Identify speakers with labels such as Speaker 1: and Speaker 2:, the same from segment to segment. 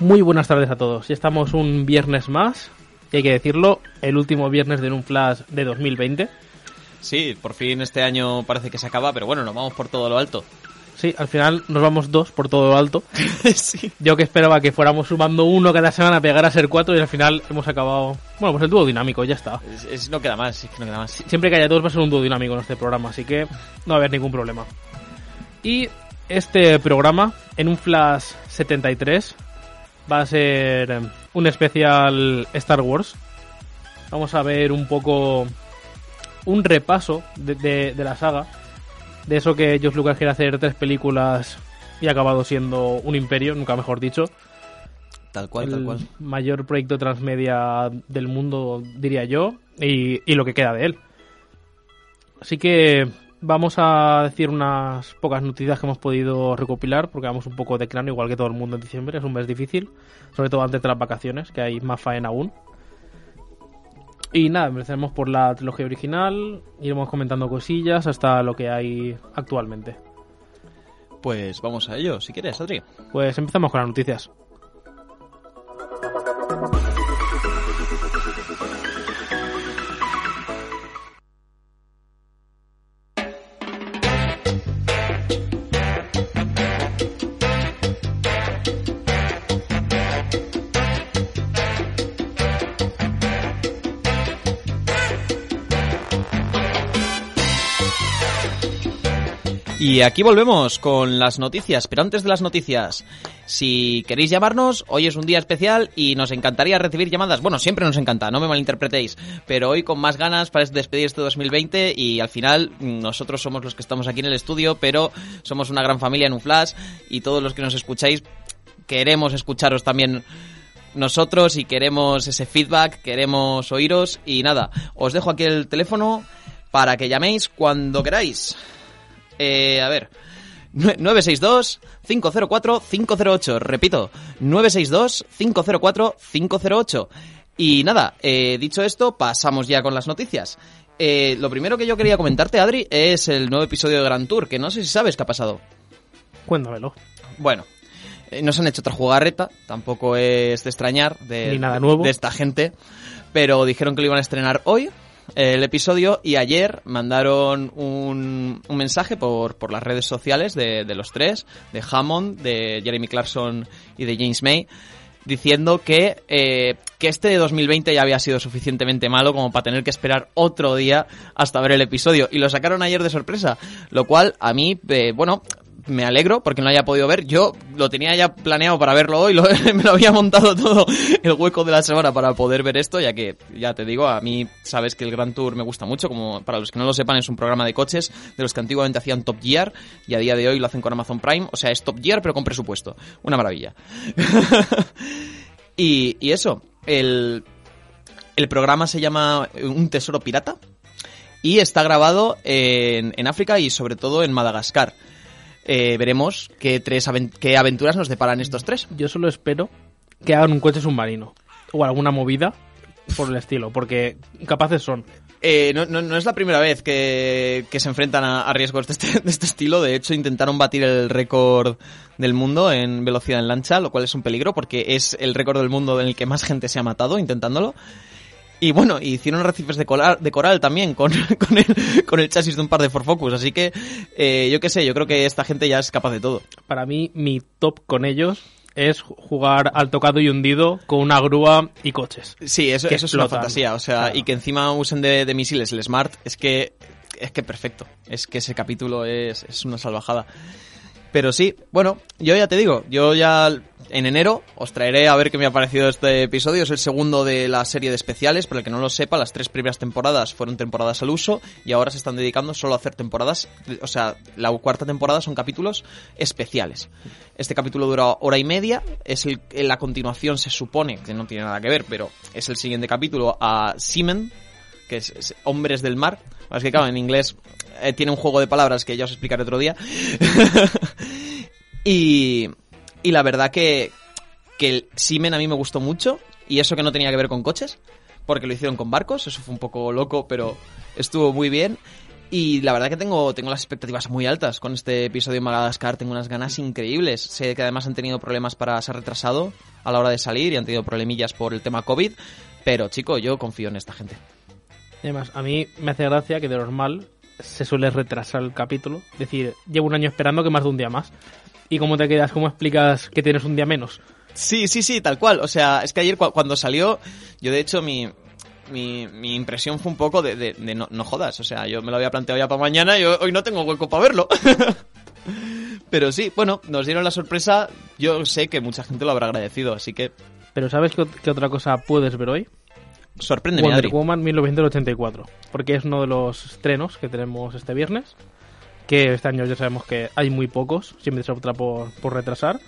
Speaker 1: Muy buenas tardes a todos. Ya estamos un viernes más, y hay que decirlo, el último viernes de un flash de 2020.
Speaker 2: Sí, por fin este año parece que se acaba, pero bueno, nos vamos por todo lo alto.
Speaker 1: Sí, al final nos vamos dos por todo lo alto.
Speaker 2: sí.
Speaker 1: Yo que esperaba que fuéramos sumando uno cada semana, pegar a ser cuatro y al final hemos acabado... Bueno, pues el dúo dinámico, ya está.
Speaker 2: Es, es- no queda más, es que no queda más.
Speaker 1: Siempre que haya dos va a ser un dúo dinámico en este programa, así que no va a haber ningún problema. Y este programa, en un Flash 73, va a ser eh, un especial Star Wars. Vamos a ver un poco un repaso de, de- de la saga. De eso que George Lucas quiere hacer tres películas y ha acabado siendo un imperio, nunca mejor dicho.
Speaker 2: Tal cual, tal cual.
Speaker 1: mayor proyecto transmedia del mundo, diría yo, y, y lo que queda de él. Así que vamos a decir unas pocas noticias que hemos podido recopilar, porque vamos un poco de cráneo, igual que todo el mundo en diciembre, es un mes difícil, sobre todo antes de las vacaciones, que hay más faena aún. Y nada, empezaremos por la trilogía original, iremos comentando cosillas hasta lo que hay actualmente.
Speaker 2: Pues vamos a ello, si quieres, Adri.
Speaker 1: Pues empezamos con las noticias.
Speaker 2: Y aquí volvemos con las noticias, pero antes de las noticias, si queréis llamarnos, hoy es un día especial y nos encantaría recibir llamadas. Bueno, siempre nos encanta, no me malinterpretéis, pero hoy con más ganas para despedir este 2020 y al final mm, nosotros somos los que estamos aquí en el estudio, pero somos una gran familia en un flash y todos los que nos escucháis queremos escucharos también nosotros y queremos ese feedback, queremos oíros y nada, os dejo aquí el teléfono para que llaméis cuando queráis. Eh, a ver. 962-504-508. Repito, 962-504-508. Y nada, eh, dicho esto, pasamos ya con las noticias. Eh, lo primero que yo quería comentarte, Adri, es el nuevo episodio de Grand Tour, que no sé si sabes qué ha pasado.
Speaker 1: Cuéntamelo.
Speaker 2: Bueno, eh, nos han hecho otra jugarreta, tampoco es de extrañar de,
Speaker 1: Ni nada nuevo.
Speaker 2: de esta gente, pero dijeron que lo iban a estrenar hoy, el episodio, y ayer mandaron un, un mensaje por, por las redes sociales de, de los tres, de Hammond, de Jeremy Clarkson y de James May, diciendo que, eh, que este de 2020 ya había sido suficientemente malo como para tener que esperar otro día hasta ver el episodio. Y lo sacaron ayer de sorpresa, lo cual a mí, eh, bueno, me alegro porque no lo haya podido ver. Yo lo tenía ya planeado para verlo hoy, me lo había montado todo el hueco de la semana para poder ver esto, ya que, ya te digo, a mí sabes que el Grand Tour me gusta mucho, como para los que no lo sepan es un programa de coches de los que antiguamente hacían Top Gear y a día de hoy lo hacen con Amazon Prime, o sea, es Top Gear pero con presupuesto. Una maravilla. y, y eso, el, el programa se llama Un Tesoro Pirata y está grabado en, en África y sobre todo en Madagascar. Eh, veremos qué, tres qué aventuras nos deparan estos tres.
Speaker 1: Yo solo espero que hagan un coche submarino o alguna movida por el estilo, porque capaces son.
Speaker 2: Eh, no, no- no es la primera vez que, que se enfrentan a, a riesgos de este, de este estilo. De hecho, intentaron batir el récord del mundo en velocidad en lancha, lo cual es un peligro porque es el récord del mundo en el que más gente se ha matado intentándolo. Y bueno, hicieron arrecifes de coral, de coral también con, con, el, con el chasis de un par de Ford Focus. Así que, eh, yo qué sé, yo creo que esta gente ya es capaz de todo.
Speaker 1: Para mí, mi top con ellos es jugar al tocado y hundido con una grúa y coches.
Speaker 2: Sí, eso, es una fantasía. O sea,
Speaker 1: Claro.
Speaker 2: y que encima usen de, de misiles el Smart, es que es que perfecto. Es que ese capítulo es, es una salvajada. Pero sí, bueno, yo ya te digo, yo ya en enero os traeré a ver qué me ha parecido este episodio. Es el segundo de la serie de especiales. Para el que no lo sepa, las tres primeras temporadas fueron temporadas al uso y ahora se están dedicando solo a hacer temporadas. O sea, la cuarta temporada son capítulos especiales. Este capítulo dura hora y media. Es el, la continuación, se supone, que no tiene nada que ver, pero es el siguiente capítulo a Seamen, que es, es Hombres del Mar. Es que claro, en inglés eh, tiene un juego de palabras que ya os explicaré otro día. y, y la verdad que, que el Simen a mí me gustó mucho. Y eso que no tenía que ver con coches, porque lo hicieron con barcos. Eso fue un poco loco, pero estuvo muy bien. Y la verdad que tengo, tengo las expectativas muy altas con este episodio de Madagascar. Tengo unas ganas increíbles. Sé que además han tenido problemas para ser retrasado a la hora de salir y han tenido problemillas por el tema COVID. Pero, chico, yo confío en esta gente.
Speaker 1: Además, a mí me hace gracia que de normal se suele retrasar el capítulo. Es decir, llevo un año esperando que más de un día más. ¿Y cómo te quedas? ¿Cómo explicas que tienes un día menos?
Speaker 2: Sí, sí, sí, tal cual. O sea, es que ayer cu- cuando salió, yo de hecho mi, mi, mi impresión fue un poco de, de- de no, no jodas. O sea, yo me lo había planteado ya para mañana y ho- hoy no tengo hueco para verlo. Pero sí, bueno, nos dieron la sorpresa. Yo sé que mucha gente lo habrá agradecido, así que
Speaker 1: Pero ¿sabes qué otra cosa puedes ver hoy?
Speaker 2: Sorpréndeme,
Speaker 1: Wonder
Speaker 2: Adri.
Speaker 1: Woman 1984. Porque es uno de los estrenos que tenemos este viernes. Que este año ya sabemos que hay muy pocos. Siempre se opta por, por retrasar.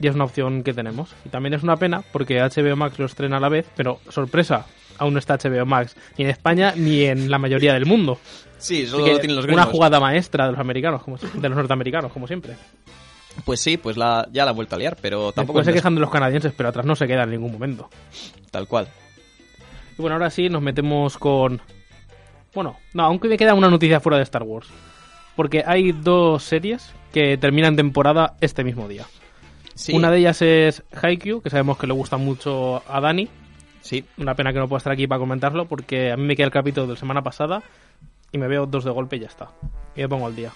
Speaker 1: Y es una opción que tenemos. Y también es una pena porque HBO Max lo estrena a la vez. Pero sorpresa, aún no está HBO Max ni en España ni en la mayoría del mundo.
Speaker 2: Sí, solo lo tienen los
Speaker 1: una
Speaker 2: gringos.
Speaker 1: jugada maestra de los americanos, como, de los norteamericanos, como siempre.
Speaker 2: Pues sí, pues la, ya la han vuelto a liar, pero tampoco
Speaker 1: Después se quejan de los canadienses, pero atrás no se queda en ningún momento.
Speaker 2: tal cual.
Speaker 1: Y bueno, ahora sí nos metemos con. Bueno, no, aunque me queda una noticia fuera de Star Wars. Porque hay dos series que terminan temporada este mismo día.
Speaker 2: Sí,
Speaker 1: Una de ellas es Haikyuu, que sabemos que le gusta mucho a Dani.
Speaker 2: sí,
Speaker 1: Una pena que no pueda estar aquí para comentarlo, porque a mí me queda el capítulo de la semana pasada y me veo dos de golpe y ya está. Y me pongo al día.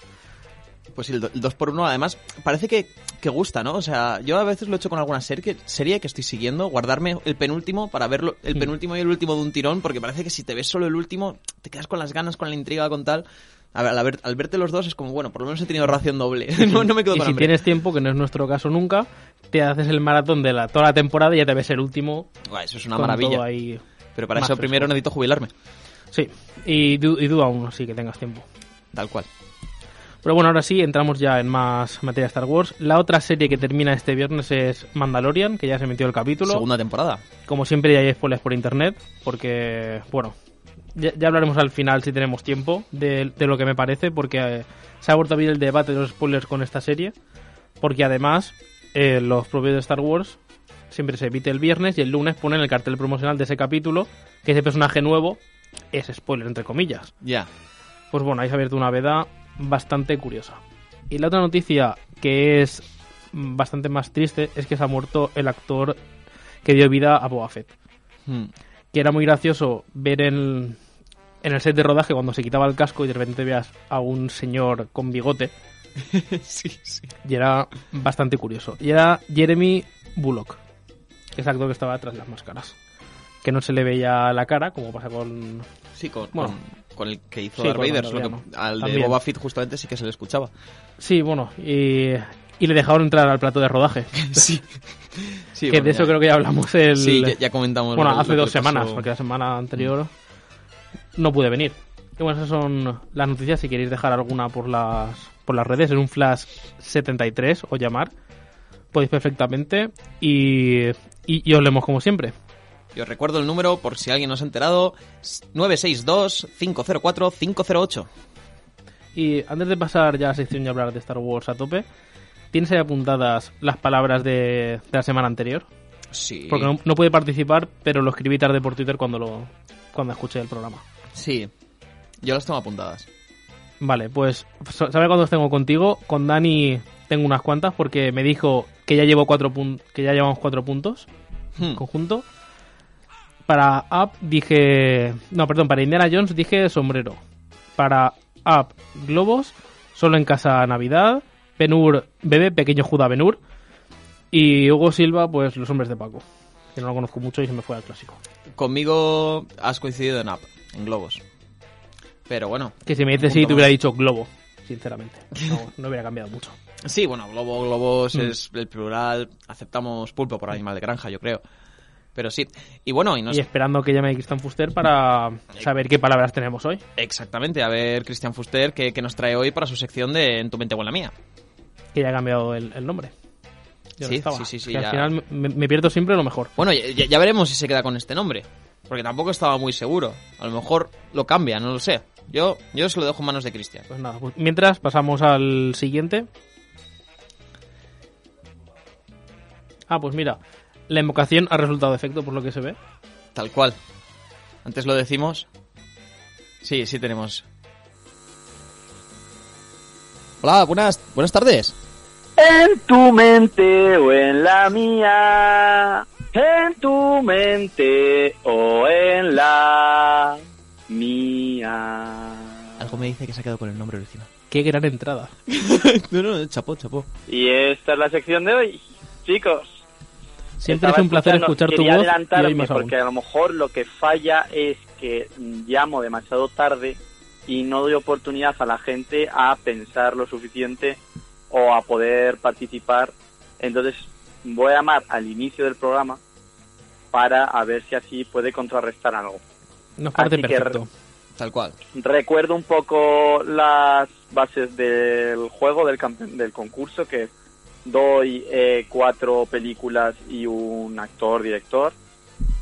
Speaker 2: Pues sí, el 2x1 además parece que, que gusta, ¿no? O sea, yo a veces lo he hecho con alguna serie, serie que estoy siguiendo, guardarme el penúltimo para verlo, el
Speaker 1: Mm.
Speaker 2: penúltimo y el último de un tirón, porque parece que si te ves solo el último, te quedas con las ganas, con la intriga, con tal. A ver, al, ver- al verte los dos es como, bueno, por lo menos he tenido ración doble. no, no me quedo
Speaker 1: y
Speaker 2: con
Speaker 1: si
Speaker 2: hambre.
Speaker 1: tienes tiempo, que no es nuestro caso nunca, te haces el maratón de la, toda la temporada y ya te ves el último.
Speaker 2: Eso es una maravilla.
Speaker 1: ahí.
Speaker 2: Pero para eso primero necesito jubilarme.
Speaker 1: Sí, y, y duda aún así que tengas tiempo.
Speaker 2: Tal cual.
Speaker 1: Pero bueno, ahora sí, entramos ya en más materia Star Wars. La otra serie que termina este viernes es Mandalorian, que ya se metió el capítulo.
Speaker 2: Segunda temporada.
Speaker 1: Como siempre ya hay spoilers por internet, porque, bueno, ya, ya hablaremos al final si tenemos tiempo de, de lo que me parece, porque eh, se ha vuelto a abrir el debate de los spoilers con esta serie, porque además eh, los propios de Star Wars siempre se emite el viernes y el lunes ponen el cartel promocional de ese capítulo, que ese personaje nuevo es spoiler, entre comillas.
Speaker 2: Ya.
Speaker 1: Pues bueno, ahí se ha abierto una veda bastante curiosa. Y la otra noticia que es mm, bastante más triste es que se ha muerto el actor que dio vida a Boba Fett.
Speaker 2: Hmm.
Speaker 1: Que era muy gracioso ver en, en el set de rodaje cuando se quitaba el casco y de repente veas a un señor con bigote.
Speaker 2: sí, sí.
Speaker 1: Y era bastante curioso. Y era Jeremy Bullock, que es el actor que estaba de las máscaras. Que no se le veía la cara, como pasa con
Speaker 2: Sí, con,
Speaker 1: Bueno.
Speaker 2: con, con el que hizo
Speaker 1: Sí,
Speaker 2: Darth que al de. Boba Fett justamente sí que se le escuchaba.
Speaker 1: Sí, bueno, y, y le dejaron entrar al plato de rodaje.
Speaker 2: sí. sí
Speaker 1: que
Speaker 2: bueno,
Speaker 1: de eso
Speaker 2: ya-
Speaker 1: creo que ya hablamos el...
Speaker 2: Sí, ya, ya comentamos.
Speaker 1: bueno,
Speaker 2: lo-
Speaker 1: hace dos
Speaker 2: pasó.
Speaker 1: semanas, porque la semana anterior no pude venir. Y bueno, esas son las noticias. Si queréis dejar alguna por las, por las redes, en un flash 73 o llamar, podéis perfectamente. Y, y, y os leemos como siempre.
Speaker 2: Y os recuerdo el número, por si alguien no se ha enterado, 962-504-508.
Speaker 1: Y antes de pasar ya a la sección y hablar de Star Wars a tope, ¿tienes ahí apuntadas las palabras de, de la semana anterior?
Speaker 2: Sí.
Speaker 1: Porque no, no puede participar, pero lo escribí tarde por Twitter cuando lo cuando escuché el programa.
Speaker 2: Sí. Yo las tengo apuntadas.
Speaker 1: Vale, pues ¿sabes cuándo tengo contigo? Con Dani tengo unas cuantas porque me dijo que ya llevo cuatro que ya llevamos cuatro puntos
Speaker 2: Hmm.
Speaker 1: conjunto. Para Up dije, no, perdón, para Indiana Jones dije sombrero. Para Up globos, solo en casa Navidad. Benur bebé, pequeño Judá Benur. Y Hugo Silva, pues los hombres de Paco. Que no lo conozco mucho y se me fue al clásico.
Speaker 2: Conmigo has coincidido en App, en globos. Pero bueno.
Speaker 1: Que si me dices
Speaker 2: Un
Speaker 1: sí, te hubiera dicho globo, sinceramente. No, no hubiera cambiado mucho.
Speaker 2: Sí, bueno, globo, globos
Speaker 1: Mm.
Speaker 2: es el plural. Aceptamos pulpo por animal de granja, yo creo. Pero sí. Y bueno, y
Speaker 1: Y esperando que llame Cristian Fuster para saber qué palabras tenemos hoy.
Speaker 2: Exactamente, a ver, Cristian Fuster, ¿qué, qué nos trae hoy para su sección de En tu mente o en la mía?
Speaker 1: Que ya ha cambiado el, el nombre. Yo
Speaker 2: Sí, sí, sí, sí,
Speaker 1: Que
Speaker 2: ya.
Speaker 1: al final me, me pierdo siempre lo mejor.
Speaker 2: Bueno, ya, ya- ya veremos si se queda con este nombre. Porque tampoco estaba muy seguro. A lo mejor lo cambia, no lo sé. Yo, yo se lo dejo en manos de Cristian.
Speaker 1: Pues nada, pues mientras pasamos al siguiente. Ah, pues mira, la invocación ha resultado de efecto por lo que se ve.
Speaker 2: Tal cual. Antes lo decimos. Sí, sí tenemos. Hola, buenas, buenas tardes.
Speaker 3: En tu mente o en la mía, en tu mente o en la mía.
Speaker 2: Algo me dice que se ha quedado con el nombre original.
Speaker 1: Qué gran entrada.
Speaker 2: no, no, chapó, chapó.
Speaker 3: Y esta es la sección de hoy, chicos.
Speaker 1: Siempre es un placer escuchar tu voz y hoy más aún.
Speaker 3: porque a lo mejor lo que falla es que llamo demasiado tarde y no doy oportunidad a la gente a pensar lo suficiente o a poder participar. Entonces voy a llamar al inicio del programa para a ver si así puede contrarrestar algo.
Speaker 1: Nos parece perfecto.
Speaker 2: Tal cual.
Speaker 3: Recuerdo un poco las bases del juego, del, del concurso, que doy eh, cuatro películas y un actor, director.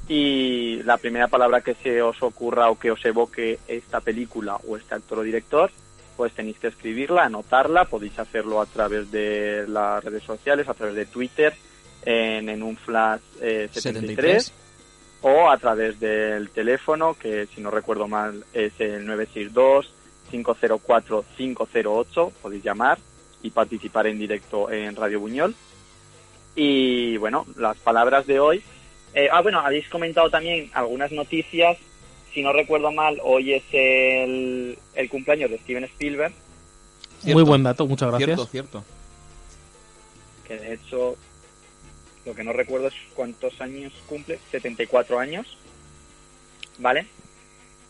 Speaker 3: Y la primera palabra que se os ocurra o que os evoque esta película o este actor o director, pues tenéis que escribirla, anotarla. Podéis hacerlo a través de las redes sociales, a través de Twitter, en, en un flash eh, 73
Speaker 2: 73.
Speaker 3: o a través del teléfono, que si no recuerdo mal es el 962-504-508, podéis llamar y participar en directo en Radio Buñol. Y bueno, las palabras de hoy. eh, ah, bueno, habéis comentado también algunas noticias. Si no recuerdo mal, hoy es el, el cumpleaños de Steven Spielberg,
Speaker 1: Muy buen dato, muchas gracias.
Speaker 2: Cierto, cierto.
Speaker 3: que de hecho, lo que no recuerdo es cuántos años cumple, 74 años, ¿vale?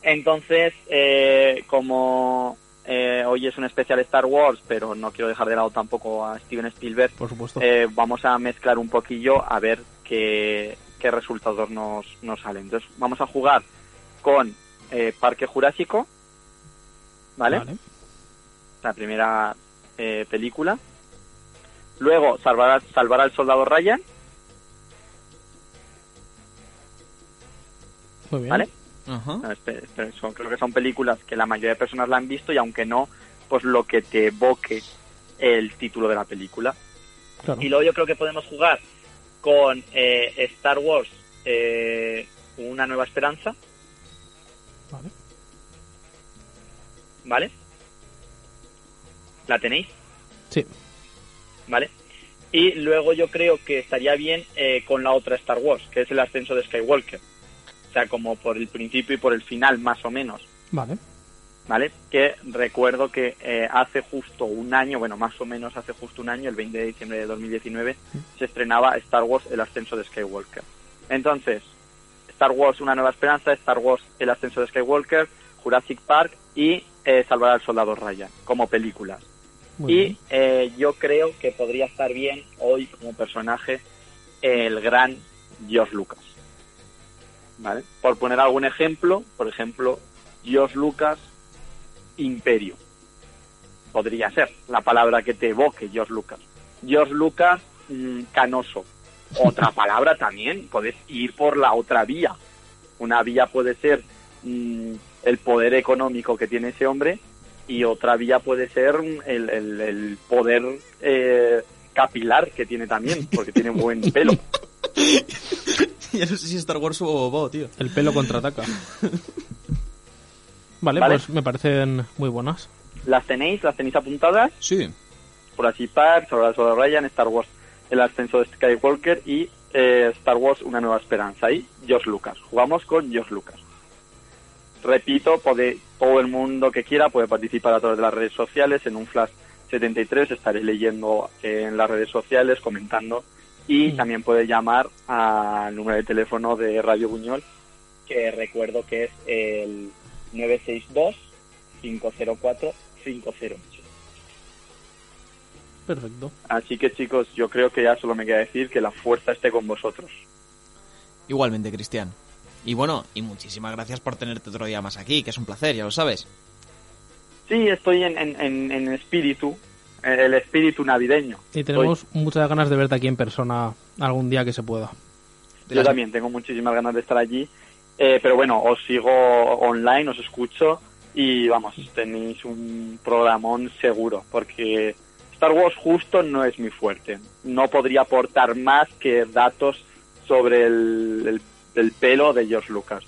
Speaker 3: Entonces, eh, como eh, hoy es un especial Star Wars, pero no quiero dejar de lado tampoco a Steven Spielberg,
Speaker 1: Por supuesto.
Speaker 3: eh, vamos a mezclar un poquillo a ver qué, qué resultados nos, nos salen. Entonces, vamos a jugar con eh, Parque Jurásico, ¿vale?
Speaker 1: Vale.
Speaker 3: la primera eh, película. Luego, salvar, salvar al soldado Ryan,
Speaker 1: Muy bien.
Speaker 3: ¿vale?
Speaker 2: Ajá.
Speaker 3: Son- creo que son películas que la mayoría de personas la han visto y aunque no, pues lo que te evoque el título de la película.
Speaker 1: Claro.
Speaker 3: Y luego yo creo que podemos jugar con eh, Star Wars, eh, Una Nueva Esperanza,
Speaker 1: Vale.
Speaker 3: ¿vale? ¿La tenéis?
Speaker 1: Sí.
Speaker 3: ¿vale? Y luego yo creo que estaría bien eh, con la otra Star Wars, que es el ascenso de Skywalker. O sea, como por el principio y por el final, más o menos,
Speaker 1: Vale.
Speaker 3: ¿vale? Que recuerdo que eh, hace justo un año, bueno, más o menos hace justo un año, el 20 de diciembre de 2019, se estrenaba Star Wars, el ascenso de Skywalker. Entonces, Star Wars, una nueva esperanza, Star Wars, el ascenso de Skywalker, Jurassic Park y eh, Salvar al Soldado Ryan, como películas.
Speaker 1: Muy
Speaker 3: Y eh, yo creo que podría estar bien hoy como personaje el gran George Lucas. ¿Vale? Por poner algún ejemplo, por ejemplo, George Lucas Imperio. Podría ser la palabra que te evoque George Lucas. George Lucas mm, Canoso. Otra palabra también, puedes ir por la otra vía. Una vía puede ser mm, el poder económico que tiene ese hombre y otra vía puede ser el, el- el poder eh, capilar que tiene también, porque tiene buen pelo.
Speaker 2: ya no sé si Star Wars o Bobo, tío.
Speaker 1: El pelo contraataca. Vale,
Speaker 3: Vale.
Speaker 1: pues me parecen muy buenas.
Speaker 3: ¿Las tenéis? ¿Las tenéis apuntadas?
Speaker 2: Sí.
Speaker 3: Jurassic Park, sobre la Solar Ryan, Star Wars, El ascenso de Skywalker y eh, Star Wars, Una nueva esperanza. Y George Lucas. Jugamos con George Lucas. Repito, puede, todo el mundo que quiera puede participar a través de las redes sociales. En un flash 73 estaré leyendo en las redes sociales, comentando. Y también puede llamar al número de teléfono de Radio Buñol, que recuerdo que es el 962-504-508.
Speaker 1: Perfecto.
Speaker 3: Así que chicos, yo creo que ya solo me queda decir que la fuerza esté con vosotros.
Speaker 2: Igualmente, Cristian. Y bueno, y muchísimas gracias por tenerte otro día más aquí, que es un placer, ya lo sabes.
Speaker 3: Sí, estoy en, en, en, espíritu, el espíritu navideño.
Speaker 1: Y tenemos muchas ganas de verte aquí en persona algún día que se pueda.
Speaker 3: Yo también tengo muchísimas ganas de estar allí. Eh, pero bueno, os sigo online, os escucho y vamos, tenéis un programón seguro, porque Star Wars justo no es mi fuerte. No podría aportar más que datos sobre el, el, el pelo de George Lucas.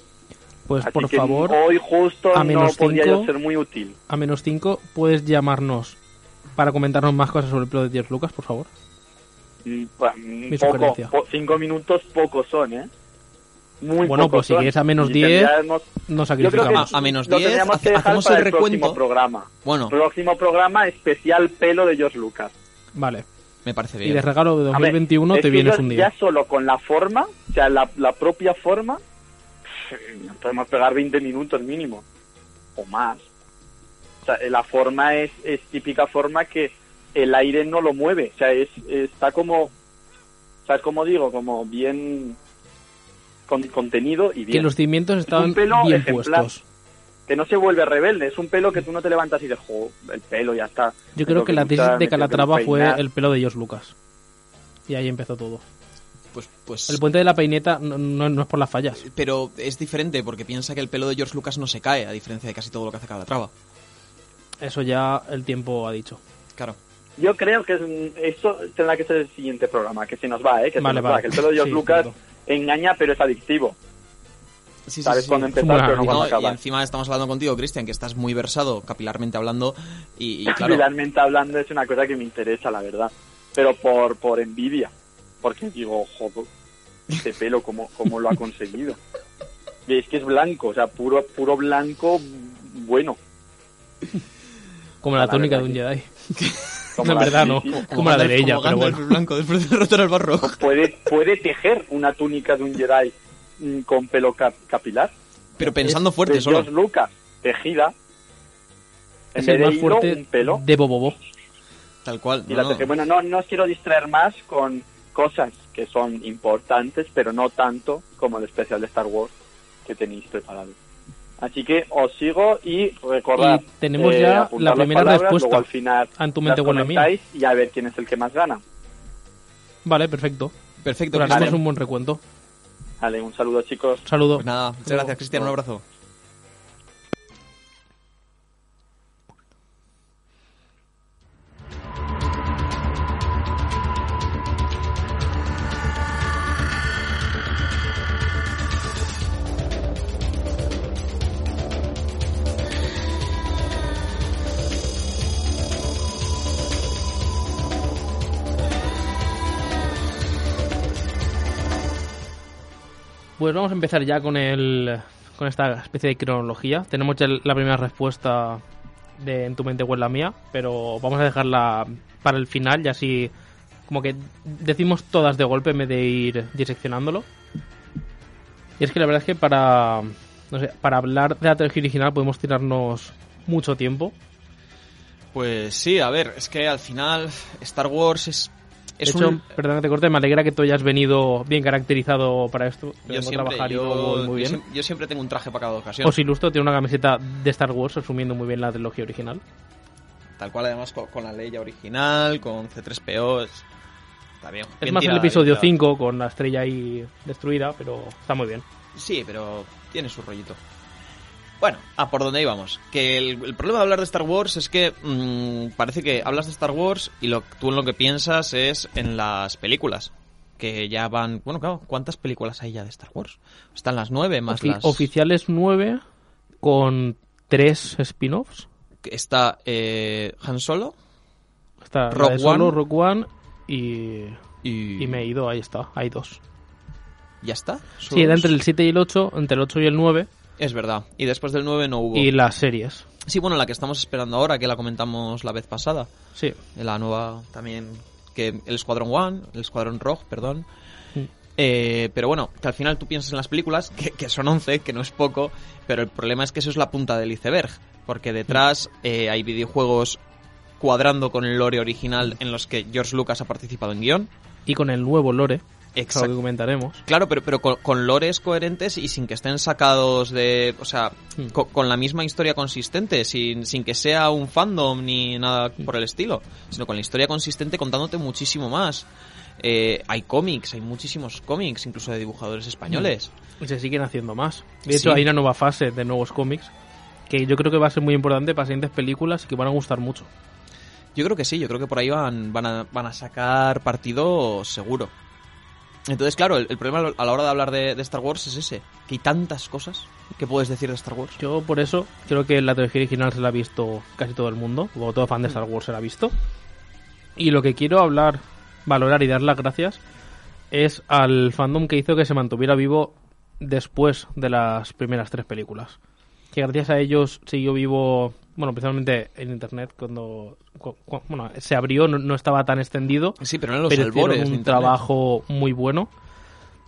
Speaker 1: Pues
Speaker 3: Así
Speaker 1: por
Speaker 3: que
Speaker 1: favor,
Speaker 3: hoy justo
Speaker 1: a
Speaker 3: no
Speaker 1: menos
Speaker 3: podría
Speaker 1: cinco.
Speaker 3: yo ser muy útil.
Speaker 1: a menos 5 puedes llamarnos para comentarnos más cosas sobre el plot de George Lucas, por favor.
Speaker 3: Mm,
Speaker 1: Mi
Speaker 3: poco,
Speaker 1: sugerencia.
Speaker 3: po- cinco minutos pocos son, ¿eh? Muy
Speaker 1: Bueno, pues si quieres a menos
Speaker 3: Y
Speaker 1: 10,
Speaker 3: tendríamos-
Speaker 1: No
Speaker 3: yo creo que
Speaker 1: sacrificamos.
Speaker 2: A- a menos
Speaker 3: lo
Speaker 2: 10,
Speaker 3: tendríamos que
Speaker 2: hace-
Speaker 3: dejar
Speaker 2: hacemos
Speaker 3: para
Speaker 2: el recuento.
Speaker 3: próximo programa.
Speaker 2: Bueno,
Speaker 3: Próximo programa especial pelo de George Lucas.
Speaker 1: Vale.
Speaker 2: me parece
Speaker 1: Y de
Speaker 2: bien.
Speaker 1: regalo de
Speaker 3: A ver,
Speaker 1: 2021
Speaker 3: es
Speaker 1: te vienes un día.
Speaker 3: Ya solo con la forma, o sea, la, la propia forma, nos podemos pegar 20 minutos mínimo, o más. O sea, la forma es, es típica forma que el aire no lo mueve, o sea, es, está como, ¿sabes cómo digo? Como bien con, contenido y
Speaker 1: Que
Speaker 3: bien.
Speaker 1: los cimientos estaban
Speaker 3: pelo
Speaker 1: bien
Speaker 3: ejemplar.
Speaker 1: puestos.
Speaker 3: Que no se vuelve rebelde, es un pelo que tú no te levantas y dices, jo, el pelo ya está.
Speaker 1: Yo creo que la tesis de
Speaker 3: que
Speaker 1: Calatrava fue el pelo de George Lucas. Y ahí empezó todo.
Speaker 2: Pues, pues,
Speaker 1: El puente de la peineta no, no- no es por las fallas.
Speaker 2: pero es diferente porque piensa que el pelo de George Lucas no se cae, a diferencia de casi todo lo que hace Calatrava.
Speaker 1: Eso ya el tiempo ha dicho.
Speaker 2: Claro.
Speaker 3: Yo creo que es- eso tendrá que ser el siguiente programa, que se nos va, ¿eh? Que se
Speaker 1: Vale,
Speaker 3: nos va, que el pelo de George
Speaker 1: Sí,
Speaker 3: Lucas engaña, pero es adictivo.
Speaker 2: Sí, sí,
Speaker 3: Sabes
Speaker 2: sí,
Speaker 3: cuándo empezar,
Speaker 1: Bueno,
Speaker 3: pero no
Speaker 1: y
Speaker 3: cuándo
Speaker 2: No, y encima estamos hablando contigo, Cristian, que estás muy versado capilarmente hablando y, y claro,
Speaker 3: Capilarmente hablando es una cosa que me interesa, la verdad. Pero por, por envidia. Porque digo, joder, este pelo, ¿cómo, cómo lo ha conseguido? Y es que es blanco, o sea, puro, puro blanco, bueno.
Speaker 1: Como la
Speaker 3: La
Speaker 1: túnica de un Jedi.
Speaker 3: Como
Speaker 1: No,
Speaker 3: la-
Speaker 1: verdad no. Como la de
Speaker 2: como
Speaker 1: pero bueno.
Speaker 2: blanco después de derrotar al barro.
Speaker 3: Puede, puede tejer una túnica de un Jedi mm, con pelo cap- capilar.
Speaker 2: Pero pensando
Speaker 3: Es
Speaker 2: fuerte
Speaker 3: de
Speaker 2: solo.
Speaker 3: George Lucas, tejida. En
Speaker 1: Es
Speaker 3: vez
Speaker 1: el
Speaker 3: de
Speaker 1: más
Speaker 3: hilo,
Speaker 1: fuerte
Speaker 3: un pelo.
Speaker 1: de Bobobo.
Speaker 2: Tal cual.
Speaker 3: Y
Speaker 2: no,
Speaker 3: la teje. Bueno, no, no os quiero distraer más con cosas que son importantes, pero no tanto como el especial de Star Wars que tenéis preparado. Así que os sigo y recordad.
Speaker 1: Y tenemos
Speaker 3: eh,
Speaker 1: ya la primera
Speaker 3: palabras,
Speaker 1: respuesta.
Speaker 3: Luego al final
Speaker 1: en tu mente
Speaker 3: las
Speaker 1: la mía.
Speaker 3: comentáis y a ver quién es el que más gana.
Speaker 1: Vale, perfecto.
Speaker 2: Perfecto,
Speaker 1: Pues haremos un buen recuento.
Speaker 3: Vale, un saludo chicos.
Speaker 1: Saludo.
Speaker 2: Pues nada, muchas gracias, Cristian. Un abrazo.
Speaker 1: Pues vamos a empezar ya con el con esta especie de cronología. Tenemos ya la primera respuesta de En tu mente o en la mía, pero vamos a dejarla para el final y así como que decimos todas de golpe en vez de ir diseccionándolo. Y es que la verdad es que para para hablar de la trilogía original podemos tirarnos mucho tiempo.
Speaker 2: Pues sí, a ver, es que al final Star Wars es,
Speaker 1: De
Speaker 2: es
Speaker 1: hecho,
Speaker 2: un...
Speaker 1: perdón que te corte, me alegra que tú hayas venido bien caracterizado para esto.
Speaker 2: Yo siempre,
Speaker 1: trabajar y
Speaker 2: yo,
Speaker 1: todo muy bien.
Speaker 2: yo siempre tengo un traje para cada ocasión.
Speaker 1: Os ilustro, tiene una camiseta de Star Wars resumiendo muy bien la trilogía original.
Speaker 2: Tal cual, además, con, con la ley original, con C3PO. Es, está bien.
Speaker 1: Es
Speaker 2: bien
Speaker 1: más el episodio
Speaker 2: bien tirada.
Speaker 1: 5 con la estrella ahí destruida, pero está muy bien.
Speaker 2: Sí, pero tiene su rollito. Bueno, a por donde íbamos. Que el, el problema de hablar de Star Wars es que mm, parece que hablas de Star Wars y lo, tú en lo que piensas es en las películas. Que ya van. Bueno, claro, ¿cuántas películas hay ya de Star Wars? Están las nueve más
Speaker 1: Ofi-
Speaker 2: las.
Speaker 1: Oficiales 9 con 3 spin-offs.
Speaker 2: Está eh, Han Solo
Speaker 1: Está Solo,
Speaker 2: One.
Speaker 1: Rogue One y,
Speaker 2: y.
Speaker 1: y me he ido, ahí está, hay dos.
Speaker 2: ¿Ya está?
Speaker 1: Sí, era entre el 7 y el 8, entre el 8 y el 9
Speaker 2: Es verdad. Y después del 9 no hubo.
Speaker 1: y las series.
Speaker 2: Sí, bueno, la que estamos esperando ahora, que la comentamos la vez pasada.
Speaker 1: Sí,
Speaker 2: La nueva también, que el Escuadrón One, el Escuadrón Rogue, perdón.
Speaker 1: Mm.
Speaker 2: Eh, pero bueno, que al final tú piensas en las películas, que, que son 11, que no es poco, pero el problema es que eso es la punta del iceberg, porque detrás eh, hay videojuegos cuadrando con el lore original en los que George Lucas ha participado en guion.
Speaker 1: y con el nuevo lore,
Speaker 2: Exacto.
Speaker 1: comentaremos.
Speaker 2: Claro, pero, pero con, con lores coherentes y sin que estén sacados de... O sea,
Speaker 1: Hmm.
Speaker 2: co- con, la misma historia consistente, sin, sin que sea un fandom ni nada por el estilo, sino con la historia consistente contándote muchísimo más. Eh, hay cómics, hay muchísimos cómics, incluso de dibujadores españoles.
Speaker 1: Y se siguen haciendo más. De hecho,
Speaker 2: Sí.
Speaker 1: hay una nueva fase de nuevos cómics que yo creo que va a ser muy importante para siguientes películas y que van a gustar mucho.
Speaker 2: Yo creo que sí, yo creo que por ahí van, van, a, van a sacar partido seguro. Entonces, claro, el, problema a la hora de hablar de, de Star Wars es ese, que hay tantas cosas que puedes decir de Star Wars.
Speaker 1: Yo por eso creo que la trilogía original se la ha visto casi todo el mundo, o todo fan de Star Wars se la ha visto. Y lo que quiero hablar, valorar y dar las gracias es al fandom que hizo que se mantuviera vivo después de las primeras tres películas. Que gracias a ellos siguió vivo, bueno, principalmente en internet, cuando, cu- cu- bueno, se abrió, no, no estaba tan extendido,
Speaker 2: Sí, pero eran los
Speaker 1: pero
Speaker 2: albores
Speaker 1: hicieron un
Speaker 2: Internet.
Speaker 1: trabajo muy bueno.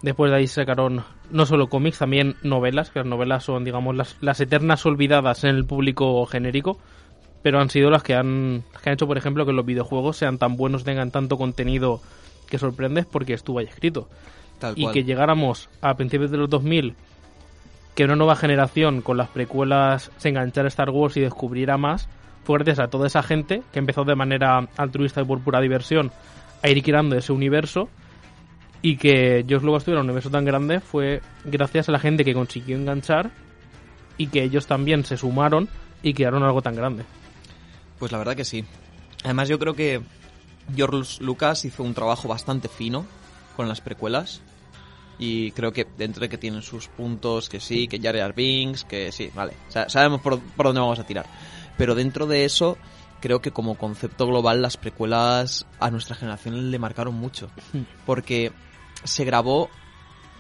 Speaker 1: Después de ahí sacaron no solo cómics, también novelas, que las novelas son, digamos, las, las eternas olvidadas en el público genérico, pero han sido las que han, las que han hecho, por ejemplo, que los videojuegos sean tan buenos, tengan tanto contenido que sorprendes porque estuvo ahí escrito.
Speaker 2: Tal
Speaker 1: Y
Speaker 2: cual.
Speaker 1: que llegáramos a principios de los 2000, que una nueva generación con las precuelas se enganchara a Star Wars y descubriera más, fue gracias a toda esa gente que empezó de manera altruista y por pura diversión a ir creando ese universo y que George Lucas tuviera un universo tan grande fue gracias a la gente que consiguió enganchar y que ellos también se sumaron y crearon algo tan grande.
Speaker 2: Pues la verdad que sí. Además yo creo que George Lucas hizo un trabajo bastante fino con las precuelas. Y creo que dentro de que tienen sus puntos, que sí, que Jar Jar Binks, que sí, vale. Sa- sabemos por, por dónde vamos a tirar. Pero dentro de eso, creo que como concepto global las precuelas a nuestra generación le marcaron mucho. Porque se grabó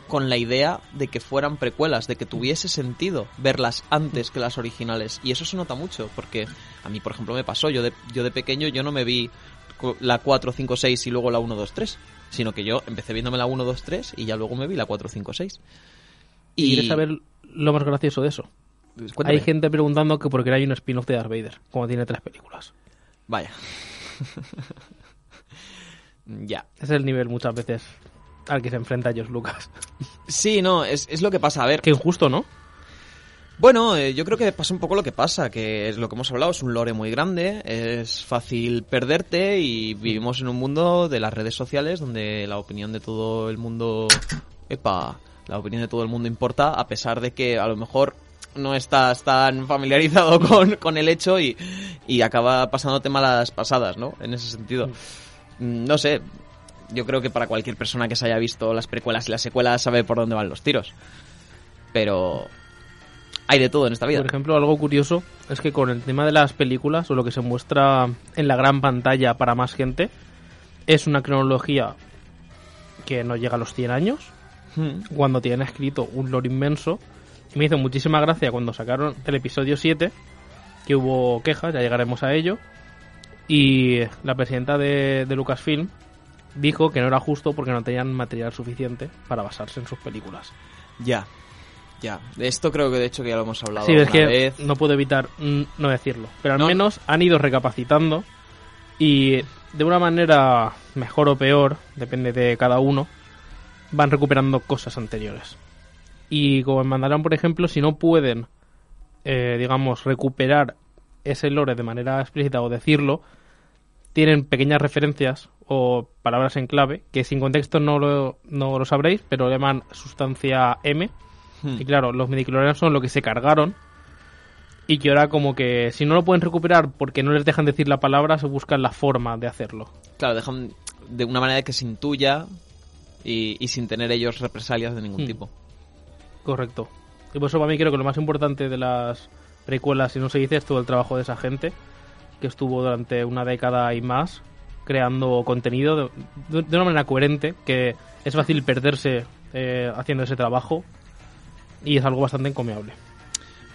Speaker 2: con la idea de que fueran precuelas, de que tuviese sentido verlas antes que las originales. Y eso se nota mucho, porque a mí, por ejemplo, me pasó. Yo de, yo de pequeño yo no me vi la 4, 5, 6 y luego la 1, 2, 3. Sino que yo empecé viéndome la 1, 2, 3 y ya luego me vi la 4, 5, 6.
Speaker 1: Y quieres saber lo más gracioso de eso.
Speaker 2: Cuéntame.
Speaker 1: Hay gente preguntando que por qué no hay un spin-off de Darth Vader, como tiene tres películas.
Speaker 2: Vaya. ya.
Speaker 1: Ese es el nivel muchas veces al que se enfrenta George Lucas.
Speaker 2: Sí, no, es, es lo que pasa. A ver,
Speaker 1: Qué injusto, ¿no?
Speaker 2: Bueno, eh, yo creo que pasa un poco lo que pasa, que es lo que hemos hablado, es un lore muy grande, es fácil perderte y vivimos en un mundo de las redes sociales donde la opinión de todo el mundo, epa, la opinión de todo el mundo importa, a pesar de que a lo mejor no estás tan familiarizado con, con el hecho y, y acaba pasándote malas pasadas, ¿no? En ese sentido. Mm, No sé, yo creo que para cualquier persona que se haya visto las precuelas y las secuelas sabe por dónde van los tiros. Pero hay de todo en esta vida.
Speaker 1: Por ejemplo, algo curioso es que con el tema de las películas o lo que se muestra en la gran pantalla para más gente es una cronología que no llega a los 100 años,
Speaker 2: Hmm.
Speaker 1: cuando tienen escrito un lore inmenso. Y me hizo muchísima gracia cuando sacaron el episodio 7, que hubo quejas, ya llegaremos a ello. Y la presidenta de, de Lucasfilm dijo que no era justo porque no tenían material suficiente para basarse en sus películas.
Speaker 2: Ya, ya. De esto creo que de hecho que ya lo hemos hablado
Speaker 1: Sí, es que
Speaker 2: vez.
Speaker 1: no puedo evitar mm, no decirlo. Pero al
Speaker 2: No.
Speaker 1: menos han ido recapacitando y de una manera mejor o peor, depende de cada uno, van recuperando cosas anteriores. Y como en Mandalorian, por ejemplo, si no pueden, eh, digamos, recuperar ese lore de manera explícita o decirlo, tienen pequeñas referencias o palabras en clave que sin contexto no lo, no lo sabréis, pero le llaman sustancia M.
Speaker 2: Hmm.
Speaker 1: Y claro, los midichlorianos son lo que se cargaron y que ahora como que si no lo pueden recuperar porque no les dejan decir la palabra, se buscan la forma de hacerlo.
Speaker 2: Claro, dejan de una manera que se intuya y, y sin tener ellos represalias de ningún
Speaker 1: Hmm.
Speaker 2: tipo.
Speaker 1: Correcto. Y por eso para mí creo que lo más importante de las precuelas, si no se dice, es todo el trabajo de esa gente que estuvo durante una década y más creando contenido de, de- de una manera coherente, que es fácil perderse eh, haciendo ese trabajo y es algo bastante encomiable.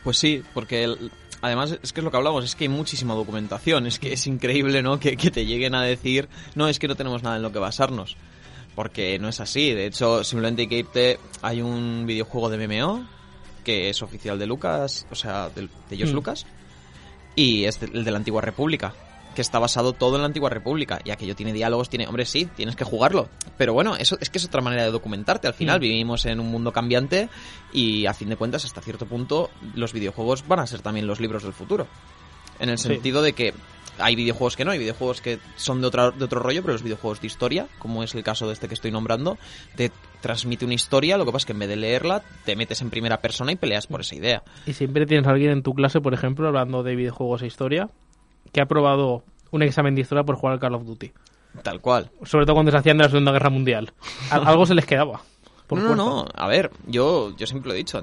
Speaker 2: Pues sí, porque el- además es que es lo que hablamos, es que hay muchísima documentación, es que es increíble, ¿no? Que, que te lleguen a decir, no, es que no tenemos nada en lo que basarnos. Porque no es así, de hecho, simplemente hay que irte, hay un videojuego de MMO que es oficial de Lucas, o sea, del- de, George
Speaker 1: Mm.
Speaker 2: Lucas, y es de- el de la Antigua República, que está basado todo en la Antigua República, y aquello tiene diálogos, tiene, hombre, sí, tienes que jugarlo, pero bueno, eso es que es otra manera de documentarte, al final
Speaker 1: Mm.
Speaker 2: vivimos en un mundo cambiante y a fin de cuentas, hasta cierto punto, los videojuegos van a ser también los libros del futuro. En el
Speaker 1: Sí.
Speaker 2: sentido de que hay videojuegos que no, hay videojuegos que son de, otra, de otro rollo, pero los videojuegos de historia, como es el caso de este que estoy nombrando, te transmite una historia, lo que pasa es que en vez de leerla, te metes en primera persona y peleas por esa idea.
Speaker 1: Y siempre tienes a alguien en tu clase, por ejemplo, hablando de videojuegos e historia, que ha probado un examen de historia por jugar al Call of Duty.
Speaker 2: Tal cual.
Speaker 1: Sobre todo cuando se hacían de la Segunda Guerra Mundial. Al- Algo se les quedaba. por
Speaker 2: no, no,
Speaker 1: fuerza.
Speaker 2: no. A ver, yo, yo siempre lo he dicho.